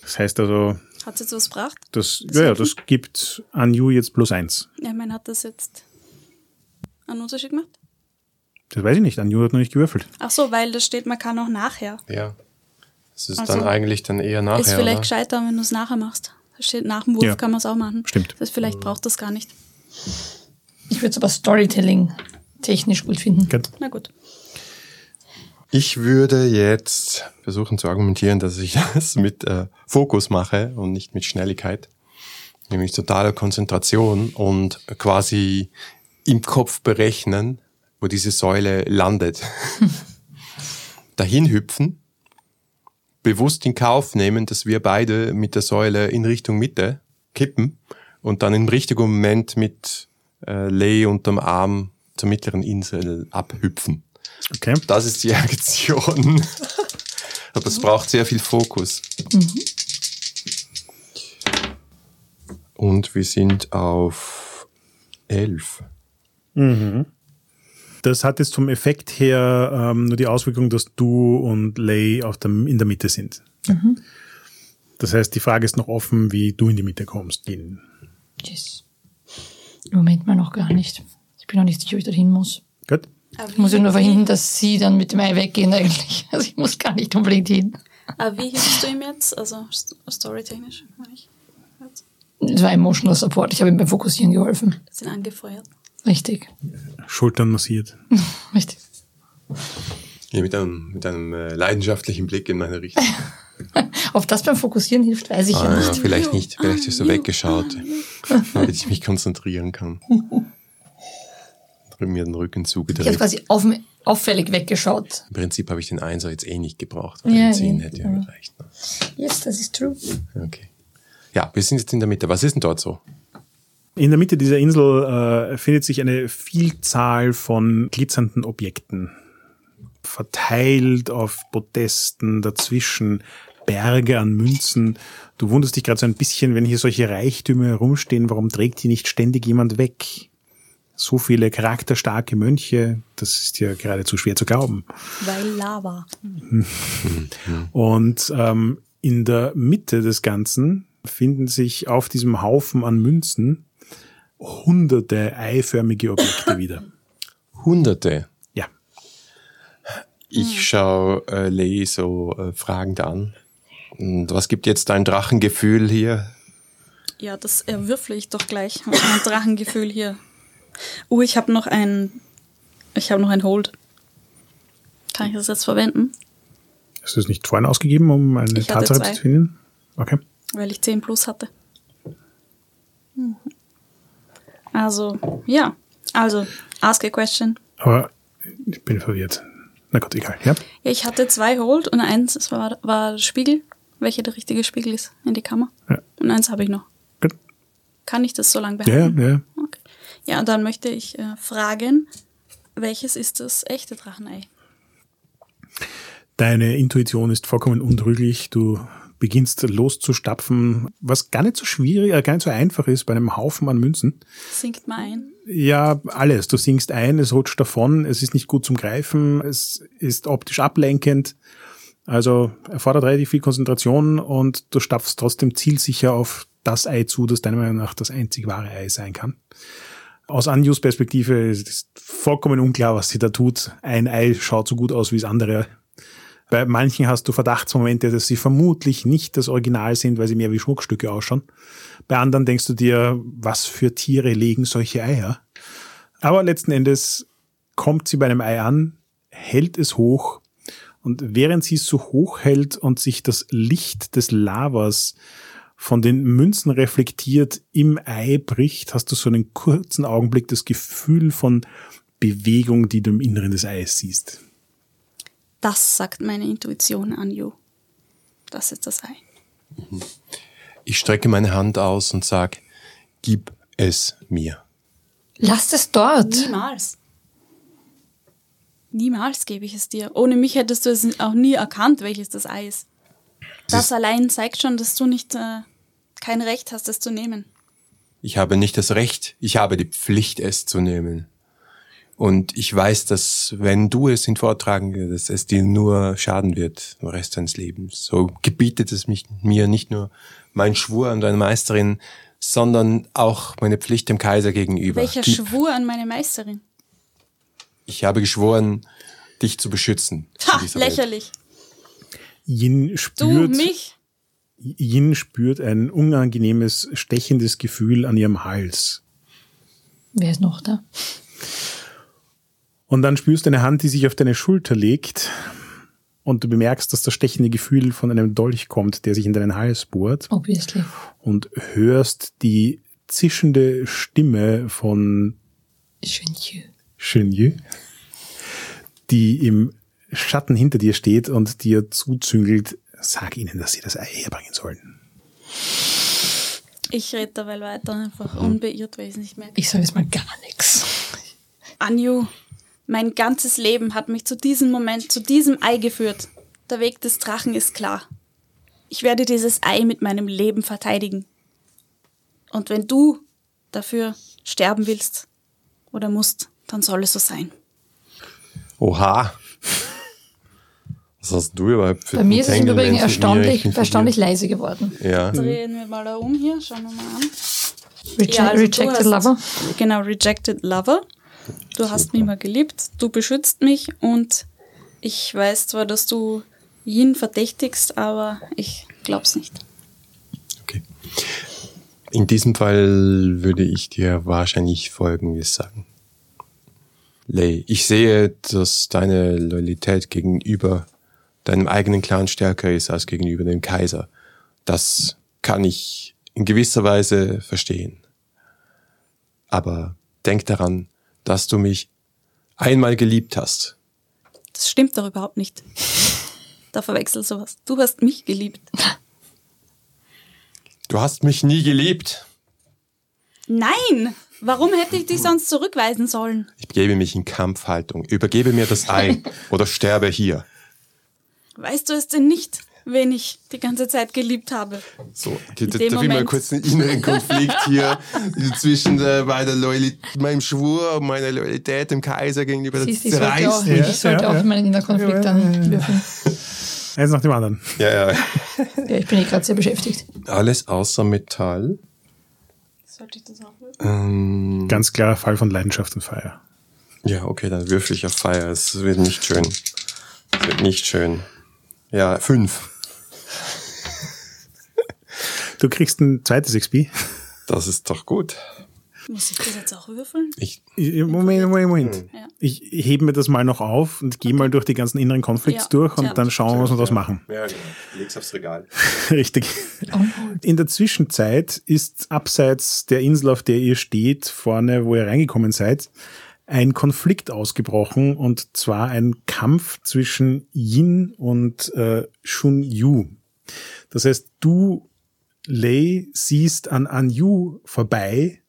Das heißt also, Hat es jetzt was gebracht? das, ja, ja, das gibt Anju jetzt plus eins. Ja, ich meine, hat das jetzt einen Unterschied gemacht? Das weiß ich nicht, Anju hat noch nicht gewürfelt. Ach so, weil da steht, man kann auch nachher. Ja. Das ist Also, dann eigentlich dann eher nachher. ist vielleicht oder? gescheiter, wenn du es nachher machst. Da steht, nach dem Wurf Ja. kann man es auch machen. Stimmt. Das heißt, vielleicht braucht das gar nicht. Ich würde es aber Storytelling technisch gut finden. Gut. Na gut. Ich würde jetzt versuchen zu argumentieren, dass ich das mit äh, Fokus mache und nicht mit Schnelligkeit. Nämlich totale Konzentration und quasi im Kopf berechnen, wo diese Säule landet. Dahin hüpfen, bewusst in Kauf nehmen, dass wir beide mit der Säule in Richtung Mitte kippen und dann im richtigen Moment mit äh, Lay unterm Arm zur mittleren Insel abhüpfen. Okay. Das ist die Aktion. Aber es braucht sehr viel Fokus. Und wir sind auf elf. Das hat jetzt vom Effekt her ähm, nur die Auswirkung, dass du und Lay auf der, in der Mitte sind. Das heißt, die Frage ist noch offen, wie du in die Mitte kommst. Yin. Im Moment mal noch gar nicht. Ich bin noch nicht sicher, ob ich dorthin muss. Gut. Aber Ich muss ja nur verhindern, dass sie dann mit dem Ei weggehen eigentlich. Also ich muss gar nicht unbedingt hin. Aber wie hilfst du ihm jetzt? Also st- storytechnisch, meine ich. Jetzt. Es war Emotional Support. Ich habe ihm beim Fokussieren geholfen. Sind angefeuert. Richtig. Schultern massiert. Richtig. Ja, mit einem, mit einem äh, leidenschaftlichen Blick in meine Richtung. Ob das beim Fokussieren hilft, weiß ich ja Ah, nicht. ja, vielleicht nicht, vielleicht ist so weggeschaut, damit ich mich konzentrieren kann. Mir den Rücken Ich habe zugedreht. quasi auf, auffällig weggeschaut. Im Prinzip habe ich den Einser jetzt eh nicht gebraucht, weil Ja, ein 10 ja, hätte ja ja. gereicht. Ne? Yes, das ist true. Okay. Ja, wir sind jetzt in der Mitte. Was ist denn dort so? In der Mitte dieser Insel äh, findet sich eine Vielzahl von glitzernden Objekten. Verteilt auf Podesten, dazwischen Berge an Münzen. Du wunderst dich gerade so ein bisschen, wenn hier solche Reichtümer herumstehen, warum trägt die nicht ständig jemand weg? So viele charakterstarke Mönche, das ist ja geradezu schwer zu glauben. Weil Lava. Und ähm, in der Mitte des Ganzen finden sich auf diesem Haufen an Münzen hunderte eiförmige Objekte wieder. Hunderte. Ja. Ich schaue äh, Lee so äh, fragend an. Und was gibt jetzt dein Drachengefühl hier? Ja, das erwürfle ich doch gleich. meinem Drachengefühl hier. Oh, ich habe noch ein. Ich habe noch ein Hold. Kann ich das jetzt verwenden? Hast du es nicht vorhin ausgegeben, um eine Ich Tatsache zu finden? Okay. Weil ich 10 plus hatte. Mhm. Also, ja. Also, ask a question. Aber ich bin verwirrt. Na gut, egal. Ja. Ja, ich hatte zwei Hold und eins das war, war Spiegel, welcher der richtige Spiegel ist, in die Kammer. Ja. Und eins habe ich noch. Gut. Kann ich das so lange Ja, ja, behalten? ja. Okay. Ja, und dann möchte ich äh, fragen, welches ist das echte Drachenei? Deine Intuition ist vollkommen untrüglich. Du beginnst loszustapfen, was gar nicht so schwierig, äh, gar nicht so einfach ist bei einem Haufen an Münzen. Singt mal ein. Ja, alles. Du singst ein, es rutscht davon, es ist nicht gut zum Greifen, es ist optisch ablenkend. Also erfordert relativ viel Konzentration und du stapfst trotzdem zielsicher auf das Ei zu, das deiner Meinung nach das einzig wahre Ei sein kann. Aus Anjus Perspektive ist vollkommen unklar, was sie da tut. Ein Ei schaut so gut aus wie das andere. Bei manchen hast du Verdachtsmomente, dass sie vermutlich nicht das Original sind, weil sie mehr wie Schmuckstücke ausschauen. Bei anderen denkst du dir, was für Tiere legen solche Eier? Aber letzten Endes kommt sie bei einem Ei an, hält es hoch Und während sie es so hoch hält und sich das Licht des Lavas von den Münzen reflektiert im Ei bricht, hast du so einen kurzen Augenblick das Gefühl von Bewegung, die du im Inneren des Eis siehst. Das sagt meine Intuition an You. Das ist das Ei. Ich strecke meine Hand aus und sag, gib es mir. Lasst es dort. Niemals. Niemals gebe ich es dir. Ohne mich hättest du es auch nie erkannt, welches das Ei ist. Das ist- allein zeigt schon, dass du nicht äh, kein Recht hast, es zu nehmen. Ich habe nicht das Recht, ich habe die Pflicht, es zu nehmen. Und ich weiß, dass wenn du es hinvortragen würdest, es dir nur schaden wird, den Rest deines Lebens. So gebietet es mich, mir nicht nur mein Schwur an deine Meisterin, sondern auch meine Pflicht dem Kaiser gegenüber. Welcher Gib- Schwur an meine Meisterin? Ich habe geschworen, dich zu beschützen. Ha, lächerlich. Yin Du, spürt, mich? Yin spürt ein unangenehmes, stechendes Gefühl an ihrem Hals. Wer ist noch da? Und dann spürst du eine Hand, die sich auf deine Schulter legt. Und du bemerkst, dass das stechende Gefühl von einem Dolch kommt, der sich in deinen Hals bohrt. Obviously. Und hörst die zischende Stimme von Genio. Shenyu, die im Schatten hinter dir steht und dir zuzüngelt, sag ihnen, dass sie das Ei herbringen sollen. Ich rede dabei weiter, einfach unbeirrt, weil ich es nicht merke. Ich sage jetzt mal gar nichts. Anju, mein ganzes Leben hat mich zu diesem Moment, zu diesem Ei geführt. Der Weg des Drachen ist klar. Ich werde dieses Ei mit meinem Leben verteidigen. Und wenn du dafür sterben willst oder musst, dann soll es so sein. Oha. Was hast du überhaupt für Bei mir ist es im Übrigen erstaunlich, erstaunlich leise geworden. Ja. Drehen wir mal da um hier, schauen wir mal an. Reje Ja, also rejected hast- Lover. Genau, Rejected Lover. Du hast mich mal geliebt, du beschützt mich und ich weiß zwar, dass du Yin verdächtigst, aber ich glaub's nicht. Okay. In diesem Fall würde ich dir wahrscheinlich Folgendes sagen. Lei, ich sehe, dass deine Loyalität gegenüber deinem eigenen Clan stärker ist als gegenüber dem Kaiser. Das kann ich in gewisser Weise verstehen. Aber denk daran, dass du mich einmal geliebt hast. Das stimmt doch überhaupt nicht. Da verwechselst du was. Du hast mich geliebt. Du hast mich nie geliebt. Nein! Warum hätte ich dich sonst zurückweisen sollen? Ich begebe mich in Kampfhaltung. Übergebe mir das Ei oder sterbe hier. Weißt du es denn nicht, wen ich die ganze Zeit geliebt habe? So, da, da, dem da will mal Moment. kurz einen inneren Konflikt hier zwischen äh, meiner Loyalität, meinem Schwur und meiner Loyalität dem Kaiser gegenüber. Das Siehst, ich sollte auch. Ja, ich sollte ja, auch ja. meinen inneren Konflikt dann würfeln. Eins nach dem anderen. Ja, ja. Ja, ich bin eh gerade sehr beschäftigt. Alles außer Metall. Sollte ich das auch Ähm, Ganz klarer Fall von Leidenschaft und Feier. ja, okay, dann würfel ich auf Feier. Es wird nicht schön. Es wird nicht schön. Ja, fünf. Du kriegst ein zweites XP. Das ist doch gut. Muss ich das jetzt auch würfeln? Ich, Moment, Moment, Moment. Ja. Ich hebe mir das mal noch auf und gehe mal durch die ganzen inneren Konflikte Ja, durch und ja. dann schauen wir, was wir daraus machen. ja, genau. Leg's aufs Regal. Richtig. In der Zwischenzeit ist abseits der Insel, auf der ihr steht, vorne, wo ihr reingekommen seid, ein Konflikt ausgebrochen und zwar ein Kampf zwischen Yin und äh, Shun Yu. Das heißt, du, Lei, siehst an An Yu vorbei,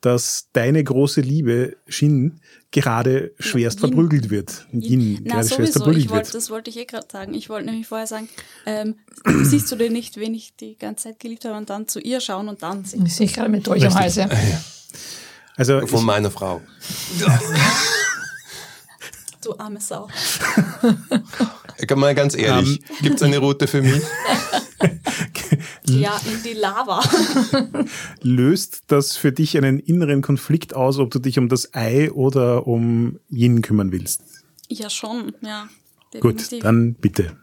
dass deine große Liebe Shin gerade schwerst Yin. verprügelt wird. Yin, Na, gerade schwerst sowieso. verprügelt Ich wollte, wird. das wollte ich eh gerade sagen. Ich wollte nämlich vorher sagen, ähm, siehst du denn nicht, wen ich die ganze Zeit geliebt habe und dann zu ihr schauen und dann sehen. Ich sehe gerade mit Dolch am Hals. Ja. Also Von ich, meiner Frau. Du arme Sau. Ich mal ganz ehrlich, gibt's eine Route für mich? Ja, in die Lava. löst das für dich einen inneren Konflikt aus, ob du dich um das Ei oder um Yin kümmern willst? ja, schon, ja. Gut, definitiv. dann bitte.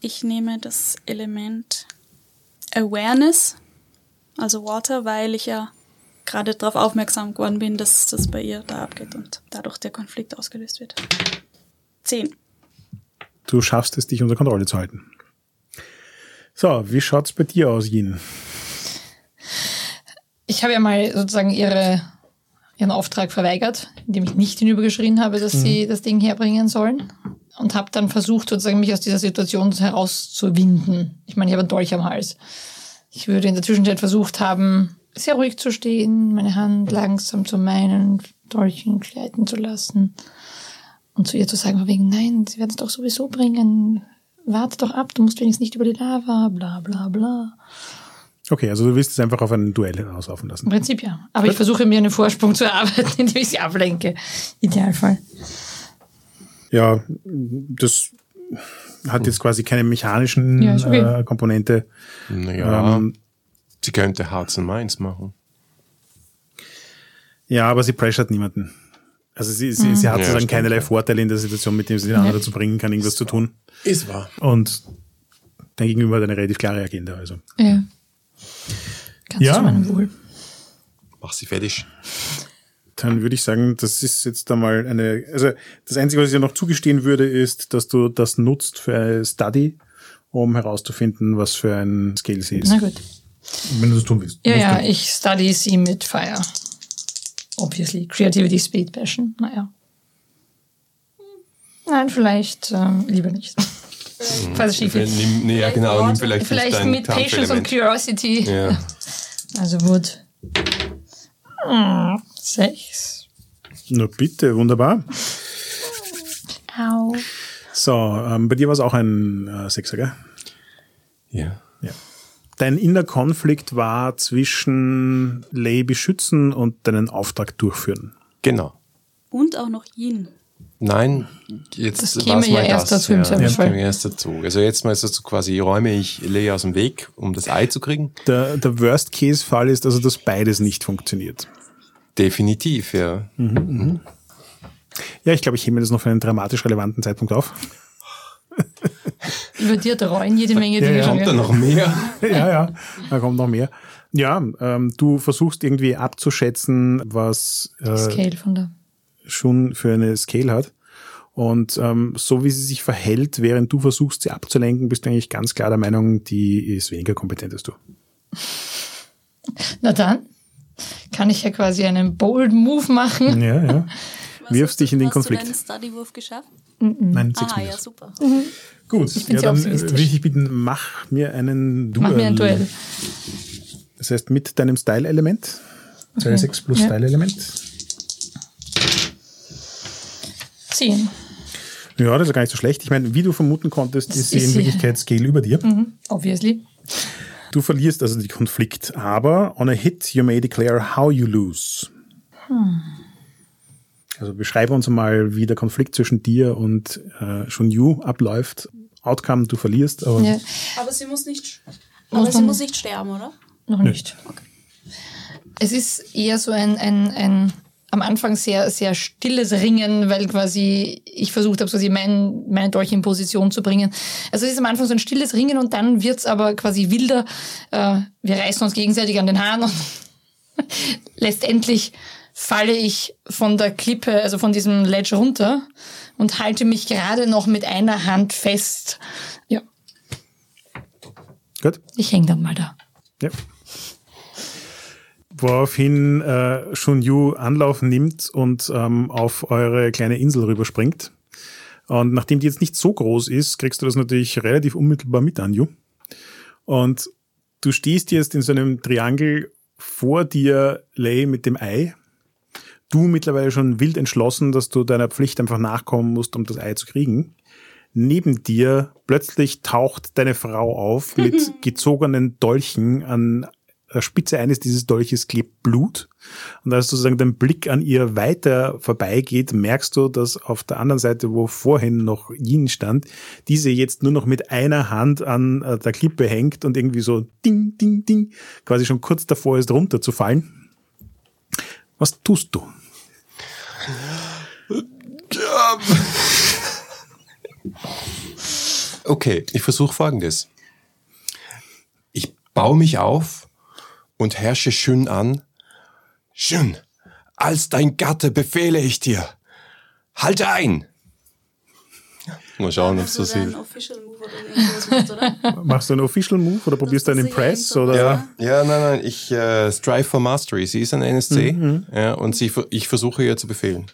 Ich nehme das Element Awareness, also Water, weil ich ja gerade darauf aufmerksam geworden bin, dass das bei ihr da abgeht und dadurch der Konflikt ausgelöst wird. Zehn. du schaffst es, dich unter Kontrolle zu halten. So, wie schaut's bei dir aus, Yin? Ich habe ja mal sozusagen ihre, ihren Auftrag verweigert, indem ich nicht hinübergeschrien habe, dass sie das Ding herbringen sollen. Und habe dann versucht, sozusagen mich aus dieser Situation herauszuwinden. Ich meine, ich habe einen Dolch am Hals. Ich würde in der Zwischenzeit versucht haben, sehr ruhig zu stehen, meine Hand langsam zu meinen Dolchen gleiten zu lassen und zu ihr zu sagen, von wegen, nein, sie werden es doch sowieso bringen. Warte doch ab, du musst wenigstens nicht über die Lava, bla bla bla. Okay, also du willst es einfach auf ein Duell hinauslaufen lassen. Im Prinzip ja. Aber ich versuche mir einen Vorsprung zu erarbeiten, indem ich sie ablenke. Idealfall. Ja, das hat jetzt quasi keine mechanischen Ja, okay. äh, Komponente. Naja, Ähm, sie könnte Hearts and Minds machen. Ja, aber sie pressure niemanden. Also sie, sie, sie hat Ja, sozusagen keinerlei ja. Vorteile in der Situation, mit dem sie den anderen dazu bringen kann, irgendwas zu tun. Ist wahr. Und dein Gegenüber hat eine relativ klare Agenda. Also. Ja. Ganz Ja. zu meinem Wohl. Mach sie fertig. Dann würde ich sagen, das ist jetzt einmal eine, also das Einzige, was ich dir noch zugestehen würde, ist, dass du das nutzt für eine Study, um herauszufinden, was für ein Scale sie ist. Na gut. Wenn du das tun willst. Ja, ja, ich study sie mit Fire. Obviously. Creativity, Speed, Passion. Naja. Nein, vielleicht ähm, lieber nicht. Falls es schief geht. Nimm, nee, ja, genau, nimm vielleicht, Vielleicht mit Patience und. Curiosity. Ja. Also Wood. Hm, sechs. Na bitte, wunderbar. Au. So, ähm, bei dir war es auch ein äh, Sechser, gell? ja. Ja. Dein innerer Konflikt war zwischen Lay beschützen und deinen Auftrag durchführen. Genau. Und auch noch Yin. Nein, jetzt Das käme ja mal erst das. dazu im ja, das käme erst dazu. Also jetzt mal ist es so quasi, räume ich Lea aus dem Weg, um das Ei zu kriegen. Der, der Worst-Case-Fall ist also, dass beides nicht funktioniert. Definitiv, ja. Ja, ich glaube, ich hebe mir das noch für einen dramatisch relevanten Zeitpunkt auf. Über dir dreuen jede Menge Dinge ja. schon. Kommt da noch mehr? ja, ja, da kommt noch mehr. Ja, ähm, du versuchst irgendwie abzuschätzen, was äh, Scale von der. schon für eine Scale hat. Und ähm, so wie sie sich verhält, während du versuchst, sie abzulenken, bist du eigentlich ganz klar der Meinung, die ist weniger kompetent als du. Na dann kann ich ja quasi einen bold Move machen. Ja, ja. Wirfst hast du- dich in den hast Konflikt. du deinen Studywurf geschafft? Nein, sechs Ah, ja, minus. super. Gut, bin ja, dann äh, würde ich dich bitten, mach mir einen Duell. Mach mir ein Duell. Das heißt, mit deinem Style-Element. 2,6 plus Ja. Style-Element. Zehn. Ja, das ist gar nicht so schlecht. Ich meine, wie du vermuten konntest, ist sie ist in sie. Wirklichkeit Scale über dir. Obviously. Du verlierst also den Konflikt, aber on a hit you may declare how you lose. Also beschreibe uns mal, wie der Konflikt zwischen dir und äh, Shunyu abläuft. Outcome, du verlierst, aber Ja, Aber sie muss nicht, Muss aber sie muss nicht sterben, oder? noch nicht. Es ist eher so ein, ein, ein am Anfang sehr, sehr stilles Ringen, weil quasi ich versucht habe, quasi mein, meine Dolch in Position zu bringen. Also es ist am Anfang so ein stilles Ringen und dann wird's aber quasi wilder. Äh, wir reißen uns gegenseitig an den Haaren und letztendlich falle ich von der Klippe, also von diesem Ledge runter und halte mich gerade noch mit einer Hand fest. Ja, gut. ich hänge dann mal da. Ja. Woraufhin äh, Shunyu Anlauf nimmt und ähm, auf eure kleine Insel rüberspringt. Und nachdem die jetzt nicht so groß ist, kriegst du das natürlich relativ unmittelbar mit, Anju. Und du stehst jetzt in so einem Triangel vor dir, Lay, mit dem Ei. Du mittlerweile schon wild entschlossen, dass du deiner Pflicht einfach nachkommen musst, um das Ei zu kriegen. Neben dir plötzlich taucht deine Frau auf mit gezogenen Dolchen an der Spitze eines dieses Dolches klebt Blut. Und als sozusagen dein Blick an ihr weiter vorbeigeht, merkst du, dass auf der anderen Seite, wo vorhin noch Yin stand, diese jetzt nur noch mit einer Hand an äh, der Klippe hängt und irgendwie so ding, ding, ding, quasi schon kurz davor ist, runterzufallen. Was tust du? Okay, ich versuche folgendes. Ich baue mich auf und herrsche Schön an. Schön, als dein Gatte befehle ich dir. Halte ein! Mal schauen, ob es so sieht. Machst du einen Official Move oder probierst du einen Impress? Oder? Ja, ja, nein, nein, ich äh, strive for mastery. Sie ist ein NSC Mhm, ja, und sie, ich versuche ihr zu befehlen.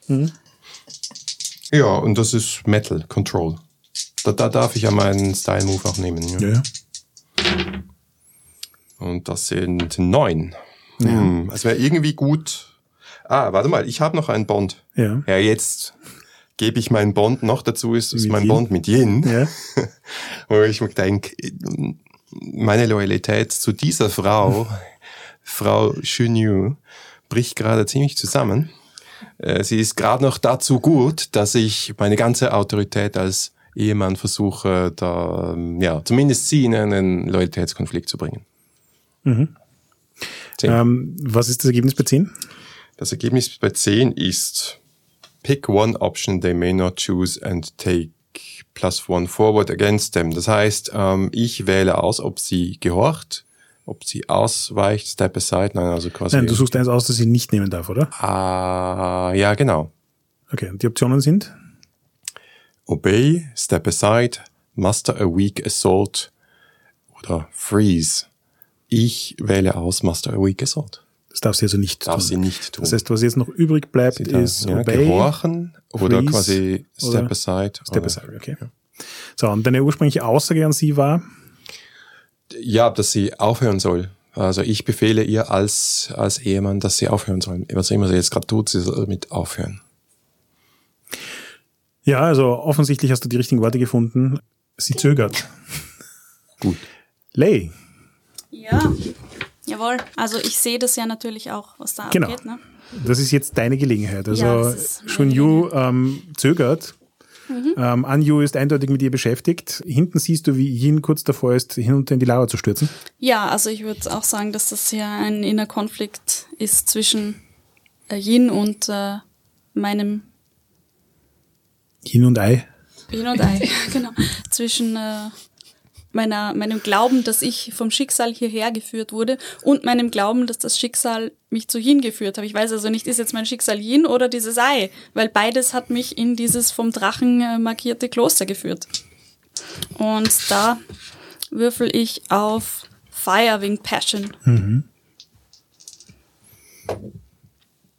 Ja, und das ist Metal Control. Da, da darf ich ja meinen Style Move auch nehmen. Ja. Ja. Und das sind neun. Hm, es wäre irgendwie gut. Ah, warte mal, ich habe noch einen Bond. Ja. Ja, jetzt gebe ich meinen Bond noch dazu, ist, ist mein Yin? Bond mit Yin. Ja. Wo ich mir denke, meine Loyalität zu dieser Frau, Frau Xunyu, bricht gerade ziemlich zusammen. Äh, Sie ist gerade noch dazu gut, dass ich meine ganze Autorität als Ehemann versuche, da, ähm, ja, zumindest sie in einen Loyalitätskonflikt zu bringen. Zehn. Ähm, was ist das Ergebnis bei 10? Das Ergebnis bei 10 ist pick one option they may not choose and take plus one forward against them. Das heißt, ähm, ich wähle aus, ob sie gehorcht, ob sie ausweicht, step aside, nein, also quasi. Nein, du suchst eins aus, das sie nicht nehmen darf, oder? Ah, ja, genau. Okay, und die Optionen sind? Obey, step aside, muster a weak assault oder freeze. Ich wähle aus, muster a weak assault. Das darf sie also nicht Darf tun. sie nicht tun. Das heißt, was jetzt noch übrig bleibt, darf, ist ja, Obey, gehorchen oder freeze quasi step oder aside. Step oder- aside, okay. So, und deine ursprüngliche Aussage an sie war? Ja, dass sie aufhören soll. Also ich befehle ihr als, als Ehemann, dass sie aufhören soll. Was immer sie jetzt gerade tut, sie soll mit aufhören. Ja, also offensichtlich hast du die richtigen Worte gefunden. Sie zögert. Gut. Lay, Ja, jawohl. Also ich sehe das ja natürlich auch, was da Genau. abgeht. Ne? das ist jetzt deine Gelegenheit. Also Ja, Shun Yu ähm, zögert. Mhm. Ähm, Anju ist eindeutig mit ihr beschäftigt. Hinten siehst du, wie Yin kurz davor ist, hinunter in die Lava zu stürzen. Ja, also ich würde auch sagen, dass das hier ein inner Konflikt ist zwischen äh, Yin und äh, meinem Yin und Ei. Yin und Ei, genau. Zwischen äh, meiner, meinem Glauben, dass ich vom Schicksal hierher geführt wurde und meinem Glauben, dass das Schicksal mich zu Yin geführt hat. Ich weiß also nicht, ist jetzt mein Schicksal Yin oder dieses Ei, weil beides hat mich in dieses vom Drachen äh, markierte Kloster geführt. Und da würfel ich auf Firewing Passion.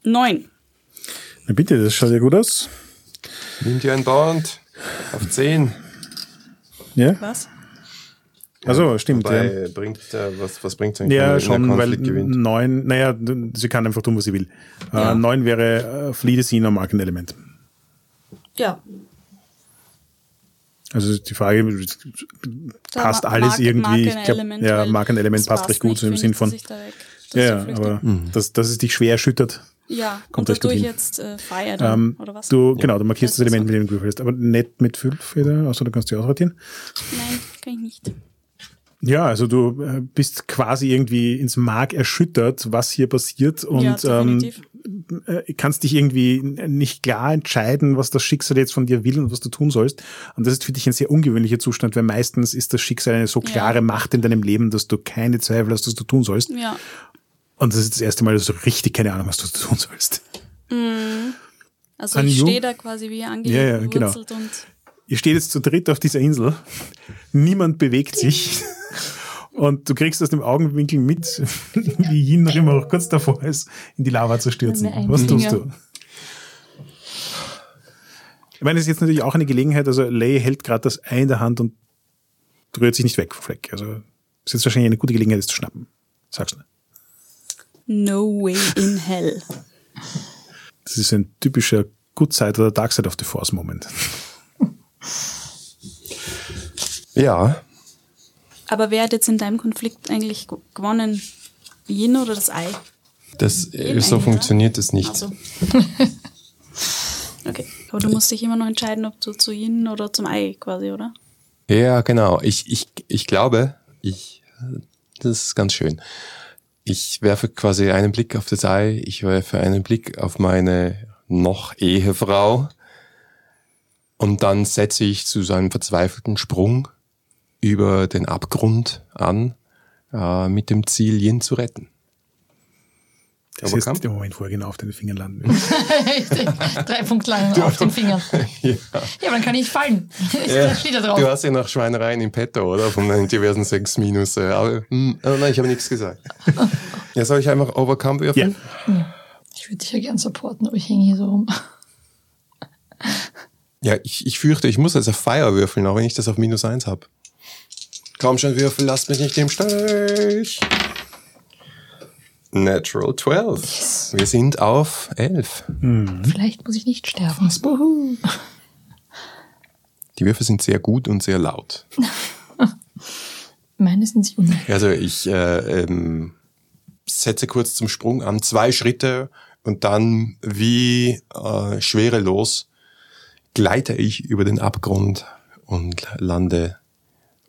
Neun. Na bitte, das schaut ja gut aus. Nimm dir ein Bond auf 10. Ja, Was? Also stimmt. Ja, Wobei, bringt, äh, was, was bringt denn, wenn ja schon, weil gewinnt? neun, naja, sie kann einfach tun, was sie will. Ja. Äh, neun wäre äh, Flee the Scene am Markenelement. Ja. Also die Frage, Da passt ma- alles irgendwie. Ich glaube, Markenelement, ja, Markenelement es passt recht gut nicht, so im Sinn ich, von. ich da weg- Ja, ich ja, aber dass, dass es dich schwer erschüttert. Ja, kommt und recht gut dadurch jetzt äh, Fire dann, Ähm, oder was? du, genau, du markierst das Das Element, mit dem du gewürfelt hast, aber nicht mit fünf, oder? Also du kannst die ausratieren. Nein, kann ich nicht. Ja, also du äh, bist quasi irgendwie ins Mark erschüttert, was hier passiert und ja, ähm, äh, kannst dich irgendwie nicht klar entscheiden, was das Schicksal jetzt von dir will und was du tun sollst. Und das ist für dich ein sehr ungewöhnlicher Zustand, weil meistens ist das Schicksal eine so klare Ja. Macht in deinem Leben, dass du keine Zweifel hast, was du tun sollst. ja, Und das ist das erste Mal, dass du richtig keine Ahnung hast, was du tun sollst. also An ich stehe da quasi wie Ja, ja, angewurzelt genau. und Ihr steht jetzt zu dritt auf dieser Insel. Niemand bewegt sich. Und du kriegst aus dem Augenwinkel mit, wie Yin noch immer kurz davor ist, in die Lava zu stürzen. Was tust Finger. du? Ich meine, es ist jetzt natürlich auch eine Gelegenheit, also Lay hält gerade das Ei in der Hand und rührt sich nicht weg vom Fleck. Also es ist jetzt wahrscheinlich eine gute Gelegenheit, es zu schnappen. Sag's mir. no way in hell. Das ist ein typischer Good Side oder Dark Side of the Force Moment. Ja, Aber wer hat jetzt in deinem Konflikt eigentlich gewonnen? Yin oder das Ei? das, äh, Eben so funktioniert es nicht. Also. okay. Aber du musst dich immer noch entscheiden, ob du zu Yin oder zum Ei quasi, oder? Ja, genau. Ich, ich, ich glaube, ich, das ist ganz schön. Ich werfe quasi einen Blick auf das Ei, ich werfe einen Blick auf meine noch Ehefrau und dann setze ich zu so einem verzweifelten Sprung über den Abgrund an, äh, mit dem Ziel, Yin zu retten. Das Aber ist kann- der Moment, wo er genau auf deine Fingern landen will. Drei Punkte lang auf den Fingern. Ja. Ja, aber dann kann ich fallen. Da steht da drauf. Du hast ja noch Schweinereien im Petto, oder? Von den diversen sechs Minus. Aber, hm, oh nein, ich habe nichts gesagt. Ja, soll ich einfach Overcome würfeln? Ich würde dich ja gern supporten, aber ich hänge hier so rum. Ja, ich, ich fürchte, ich muss jetzt auf Fire würfeln, auch wenn ich das auf minus eins habe. Komm schon, Würfel, lasst mich nicht im Stich. Natural 12. Wir sind auf 11. Vielleicht muss ich nicht sterben. Die Würfel sind sehr gut und sehr laut. Meine sind sie unheimlich. Also ich äh, ähm, setze kurz zum Sprung an, zwei Schritte und dann wie äh, schwerelos gleite ich über den Abgrund und lande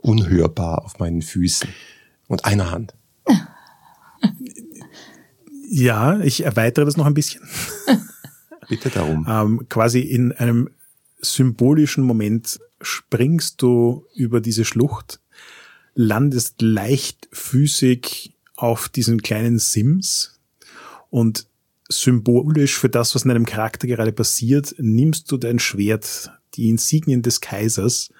unhörbar auf meinen Füßen und einer Hand. Ja, ich erweitere das noch ein bisschen. Bitte darum. Ähm, quasi in einem symbolischen Moment springst du über diese Schlucht, landest leichtfüßig auf diesen kleinen Sims und symbolisch für das, was in deinem Charakter gerade passiert, nimmst du dein Schwert, die Insignien des Kaisers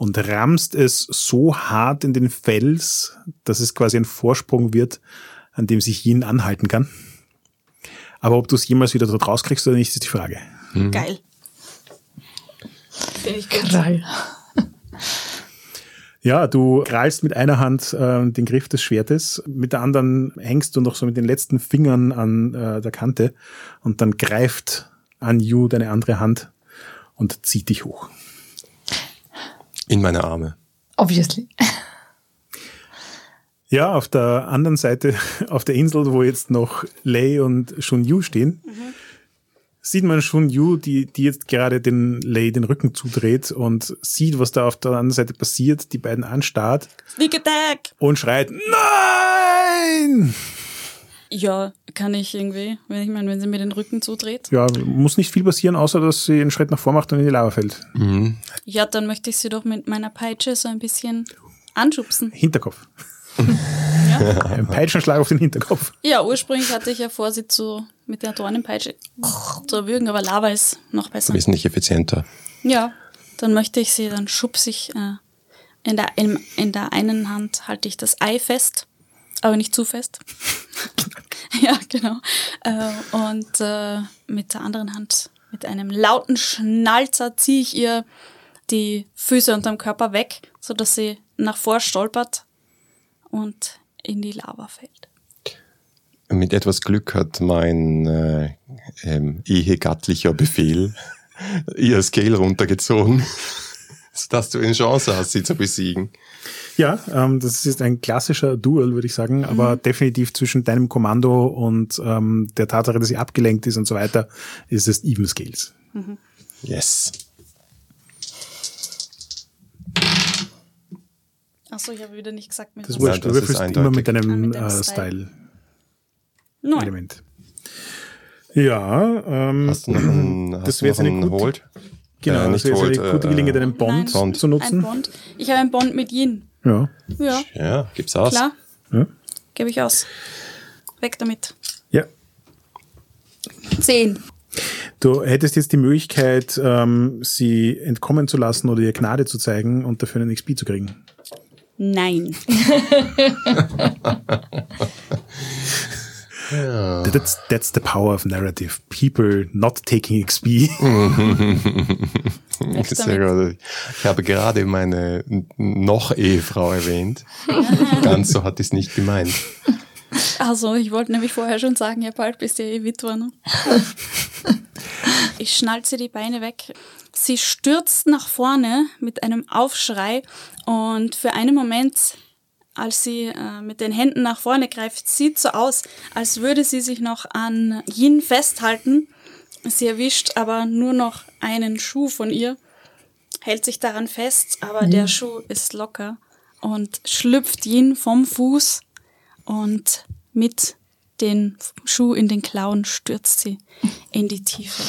und rammst es so hart in den Fels, dass es quasi ein Vorsprung wird, an dem sich Yin anhalten kann. Aber ob du es jemals wieder dort rauskriegst oder nicht, ist die Frage. Geil. Finde ich. Krall. Ja, du krallst mit einer Hand äh, den Griff des Schwertes, mit der anderen hängst du noch so mit den letzten Fingern an äh, der Kante und dann greift an Yu deine andere Hand und zieht dich hoch. In meine Arme. Obviously. Ja, auf der anderen Seite, auf der Insel, wo jetzt noch Lei und Shun Yu stehen, sieht man Shun Yu, die, die jetzt gerade den Lei den Rücken zudreht und sieht, was da auf der anderen Seite passiert, die beiden anstarrt Sneak Attack! und schreit, nein! Ja, kann ich irgendwie, wenn ich meine, wenn sie mir den Rücken zudreht. Ja, muss nicht viel passieren, außer dass sie einen Schritt nach vor macht und in die Lava fällt. Ja, dann möchte ich sie doch mit meiner Peitsche so ein bisschen anschubsen. Hinterkopf. Ein Peitschenschlag auf den Hinterkopf. Ja, ursprünglich hatte ich ja vor, sie zu, mit der Dornenpeitsche zu erwürgen, aber Lava ist noch besser. Wesentlich effizienter. Ja, dann möchte ich sie, dann schubse ich äh, in, der, in, in der einen Hand halte ich das Ei fest, aber nicht zu fest. ja, genau. Äh, und äh, mit der anderen Hand, mit einem lauten Schnalzer, ziehe ich ihr die Füße unterm Körper weg, sodass sie nach vor stolpert und in die Lava fällt. Mit etwas Glück hat mein äh, ähm, ehegattlicher Befehl ihr Scale runtergezogen, sodass du eine Chance hast, sie zu besiegen. Ja, ähm, das ist ein klassischer Duel, würde ich sagen, aber definitiv zwischen deinem Kommando und ähm, der Tatsache, dass sie abgelenkt ist und so weiter, ist es Even Scales. Yes. Achso, ich habe wieder nicht gesagt, mit Das ist wurscht, das du ist würfelst immer mit deinem Ah, äh, Style. Style-Element. Ja, ähm, Hast du noch einen, das wäre eine gute, Hold? Genau, Äh, das nicht wäre jetzt Hold, eine gute äh, Gelegenheit, einen Bond Nein. zu Ein nutzen. Bond. Ich habe einen Bond mit Yin. Ja. Ja, Ja, gibt's aus. klar, ja. gebe ich aus. Weg damit. Ja. Zehn. Du hättest jetzt die Möglichkeit, ähm, sie entkommen zu lassen oder ihr Gnade zu zeigen und dafür einen XP zu kriegen. Nein. That's, that's the power of narrative. People not taking XP. Sehr gut. Ich habe gerade meine noch Ehefrau erwähnt. Ganz so hat ich es nicht gemeint. Also, ich wollte nämlich vorher schon sagen, ja, bald bist du ja eh Witwer, ne? Ich schnalze die Beine weg. Sie stürzt nach vorne mit einem Aufschrei und für einen Moment, als sie äh, mit den Händen nach vorne greift, sieht so aus, als würde sie sich noch an Yin festhalten. Sie erwischt aber nur noch einen Schuh von ihr, hält sich daran fest, aber der Schuh ist locker und schlüpft Yin vom Fuß und mit den Schuh in den Klauen stürzt sie in die Tiefe.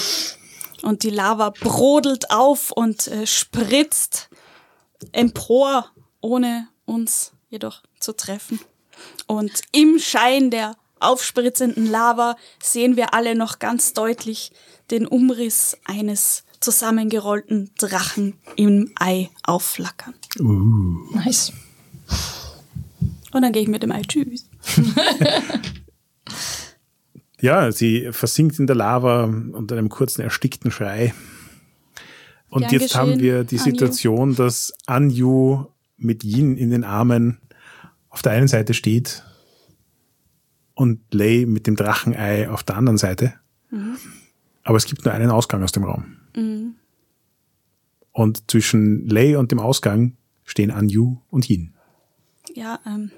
Und die Lava brodelt auf und äh, spritzt empor, ohne uns jedoch zu treffen. Und im Schein der aufspritzenden Lava sehen wir alle noch ganz deutlich den Umriss eines zusammengerollten Drachen im Ei aufflackern. Nice. Und dann gehe ich mit dem Ei tschüss. Ja, sie versinkt in der Lava unter einem kurzen erstickten Schrei. Und Gern jetzt haben wir die Anju. Situation, dass Anju mit Yin in den Armen auf der einen Seite steht und Lei mit dem Drachenei auf der anderen Seite. Mhm. Aber es gibt nur einen Ausgang aus dem Raum. Und zwischen Lei und dem Ausgang stehen Anju und Yin. Ja, ähm.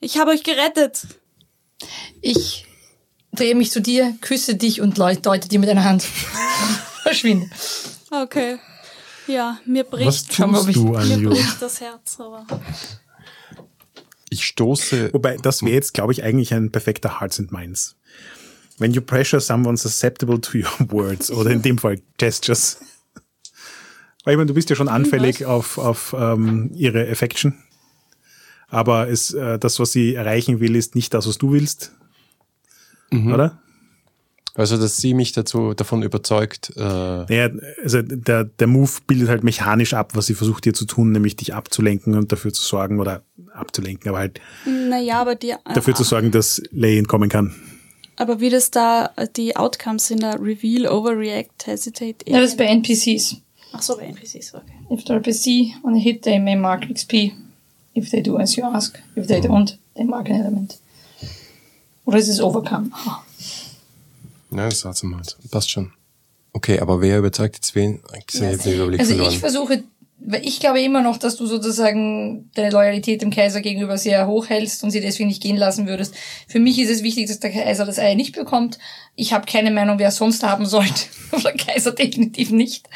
Ich habe euch gerettet. Ich drehe mich zu dir, küsse dich und deute dir mit einer Hand. Verschwinde. Okay. Ja, mir Was bricht, ob tust ich- du, mir bricht das Herz, aber. Ich stoße. Wobei, das wäre jetzt, glaube ich, eigentlich ein perfekter Hearts and Minds. When you pressure someone susceptible to your words oder in dem Fall Gestures. Weil ich meine, du bist ja schon anfällig auf, auf ähm, ihre Affection. Aber es, äh, das, was sie erreichen will, ist nicht das, was du willst. Oder? Also, dass sie mich dazu davon überzeugt, äh, Naja, also der, der Move bildet halt mechanisch ab, was sie versucht dir zu tun, nämlich dich abzulenken und dafür zu sorgen, oder abzulenken, aber halt Naja, aber die. dafür zu sorgen, dass Lei entkommen kann. Aber wie das da äh, die Outcomes sind, da Reveal, Overreact, Hesitate. Ja, das ist bei NPCs. Ach so, bei NPCs, okay. If they're PC on a hit, they may mark XP. If they do as you ask. If they don't, they mark an element. Oder ist es Overcome? Ah. Ja, das hat's mal. Passt schon. Okay, aber wer überzeugt jetzt wen? Ich habe jetzt den Überblick Also verloren. ich versuche, weil ich glaube immer noch, dass du sozusagen deine Loyalität dem Kaiser gegenüber sehr hoch hältst und sie deswegen nicht gehen lassen würdest. Für mich ist es wichtig, dass der Kaiser das Ei nicht bekommt. Ich habe keine Meinung, wer es sonst haben sollte. Aber der Kaiser definitiv nicht.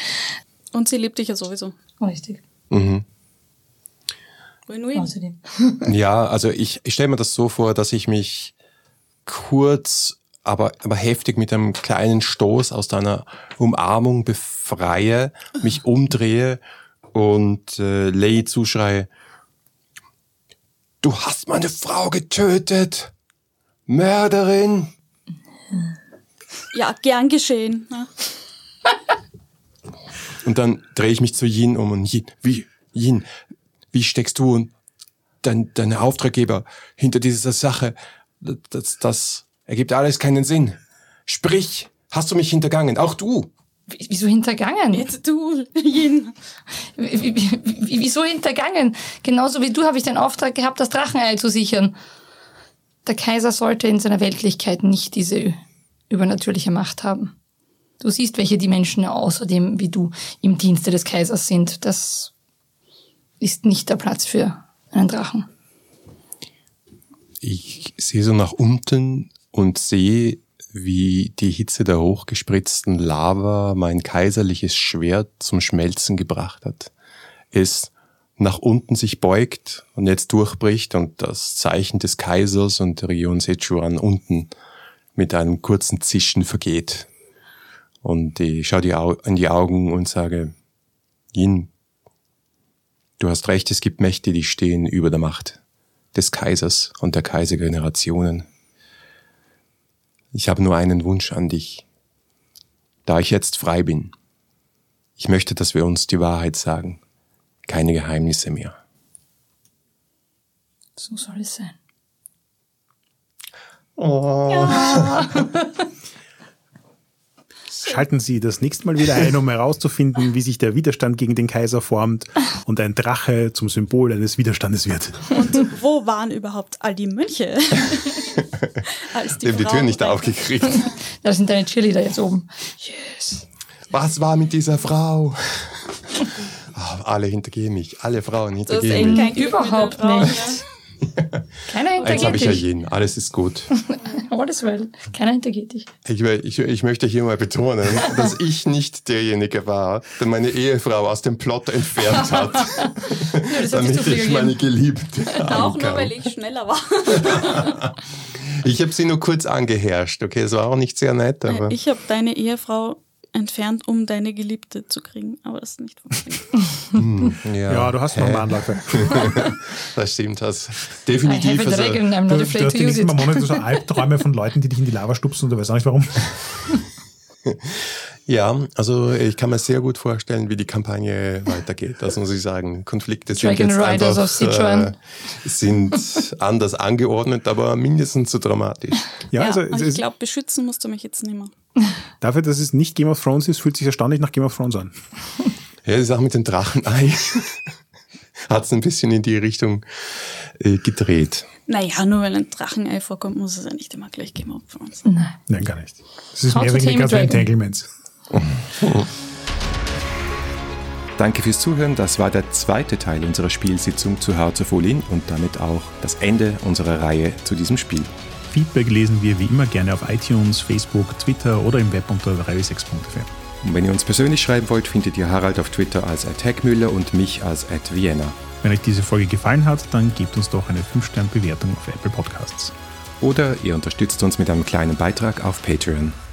Und sie liebt dich ja sowieso. Richtig. mhm. Win-win. Außerdem. Ja, also ich, ich stelle mir das so vor, dass ich mich kurz, aber, aber heftig mit einem kleinen Stoß aus deiner Umarmung befreie, mich umdrehe und äh, Lei zuschreie, du hast meine Frau getötet, Mörderin. Ja, gern geschehen. ne? Und dann drehe ich mich zu Yin um und Yin, wie, Yin, wie steckst du und dein, deine Auftraggeber hinter dieser Sache? Das, das ergibt alles keinen Sinn. Sprich, hast du mich hintergangen? Auch du. W- Wieso hintergangen? Jetzt du, wie- Wieso hintergangen? Genauso wie du habe ich den Auftrag gehabt, das Drachenei zu sichern. Der Kaiser sollte in seiner Weltlichkeit nicht diese übernatürliche Macht haben. Du siehst, welche die Menschen außerdem wie du im Dienste des Kaisers sind. Das ist nicht der Platz für einen Drachen. Ich sehe so nach unten und sehe, wie die Hitze der hochgespritzten Lava mein kaiserliches Schwert zum Schmelzen gebracht hat. Es nach unten sich beugt und jetzt durchbricht und das Zeichen des Kaisers und Rion Sechuan unten mit einem kurzen Zischen vergeht. Und ich schaue die in die Augen und sage, Yin, du hast recht, es gibt Mächte, die stehen über der Macht des Kaisers und der Kaisergenerationen. Ich habe nur einen Wunsch an dich. Da ich jetzt frei bin, ich möchte, dass wir uns die Wahrheit sagen. Keine Geheimnisse mehr. So soll es sein. Schalten Sie das nächste Mal wieder ein, um herauszufinden, wie sich der Widerstand gegen den Kaiser formt und ein Drache zum Symbol eines Widerstandes wird. Und wo waren überhaupt all die Mönche? Als Die haben die Tür nicht rein- aufgekriegt. Da sind deine Cheerleader jetzt oben. Yes. Was war mit dieser Frau? Ah, alle hintergehen mich. Alle Frauen hintergehen mich. Überhaupt nicht. Ja. Keiner Jetzt habe hintergeht ich ja dich. jeden. Alles ist gut. Alles well. Keiner hintergeht dich. Ich, ich, ich möchte hier mal betonen, dass ich nicht derjenige war, der meine Ehefrau aus dem Plot entfernt hat, sich damit ich meine. Geliebte Auch nur, weil ich schneller war. Ich habe sie nur kurz angeherrscht, okay? Es war auch nicht sehr nett, aber Ich habe deine Ehefrau entfernt, um deine Geliebte zu kriegen, aber das ist nicht funktioniert. Ja, du hast noch eine Anlage. Das stimmt, das I definitiv. have it Also, dragon, I'm not du afraid to use it. Monate so Albträume von Leuten, die dich in die Lava stupsen und du weißt auch nicht warum. Ja, also ich kann mir sehr gut vorstellen, wie die Kampagne weitergeht. Das muss ich sagen. Konflikte sind Dragon jetzt Riders einfach, äh, sind anders angeordnet, aber mindestens so dramatisch. Ja, Ja, also ich glaube, beschützen musst du mich jetzt nicht mehr. dafür, dass es nicht Game of Thrones ist, fühlt sich erstaunlich nach Game of Thrones an. Ja, die Sache mit dem Drachenei hat es ein bisschen in die Richtung äh, gedreht. Naja, nur weil ein Drachenei vorkommt, muss es ja nicht immer gleich Game of Thrones. Nein, gar nicht. Es ist How mehr wegen den ganzen. Entanglements. Danke fürs Zuhören. Das war der zweite Teil unserer Spielsitzung zu Hearts of Olin und damit auch das Ende unserer Reihe zu diesem Spiel. Feedback lesen wir wie immer gerne auf iTunes, Facebook, Twitter oder im Web unter 3w6.fm. Und wenn ihr uns persönlich schreiben wollt, findet ihr Harald auf Twitter als @hackmüller und mich als @vienna. Wenn euch diese Folge gefallen hat, dann gebt uns doch eine 5-Sterne-Bewertung auf Apple Podcasts. Oder ihr unterstützt uns mit einem kleinen Beitrag auf Patreon.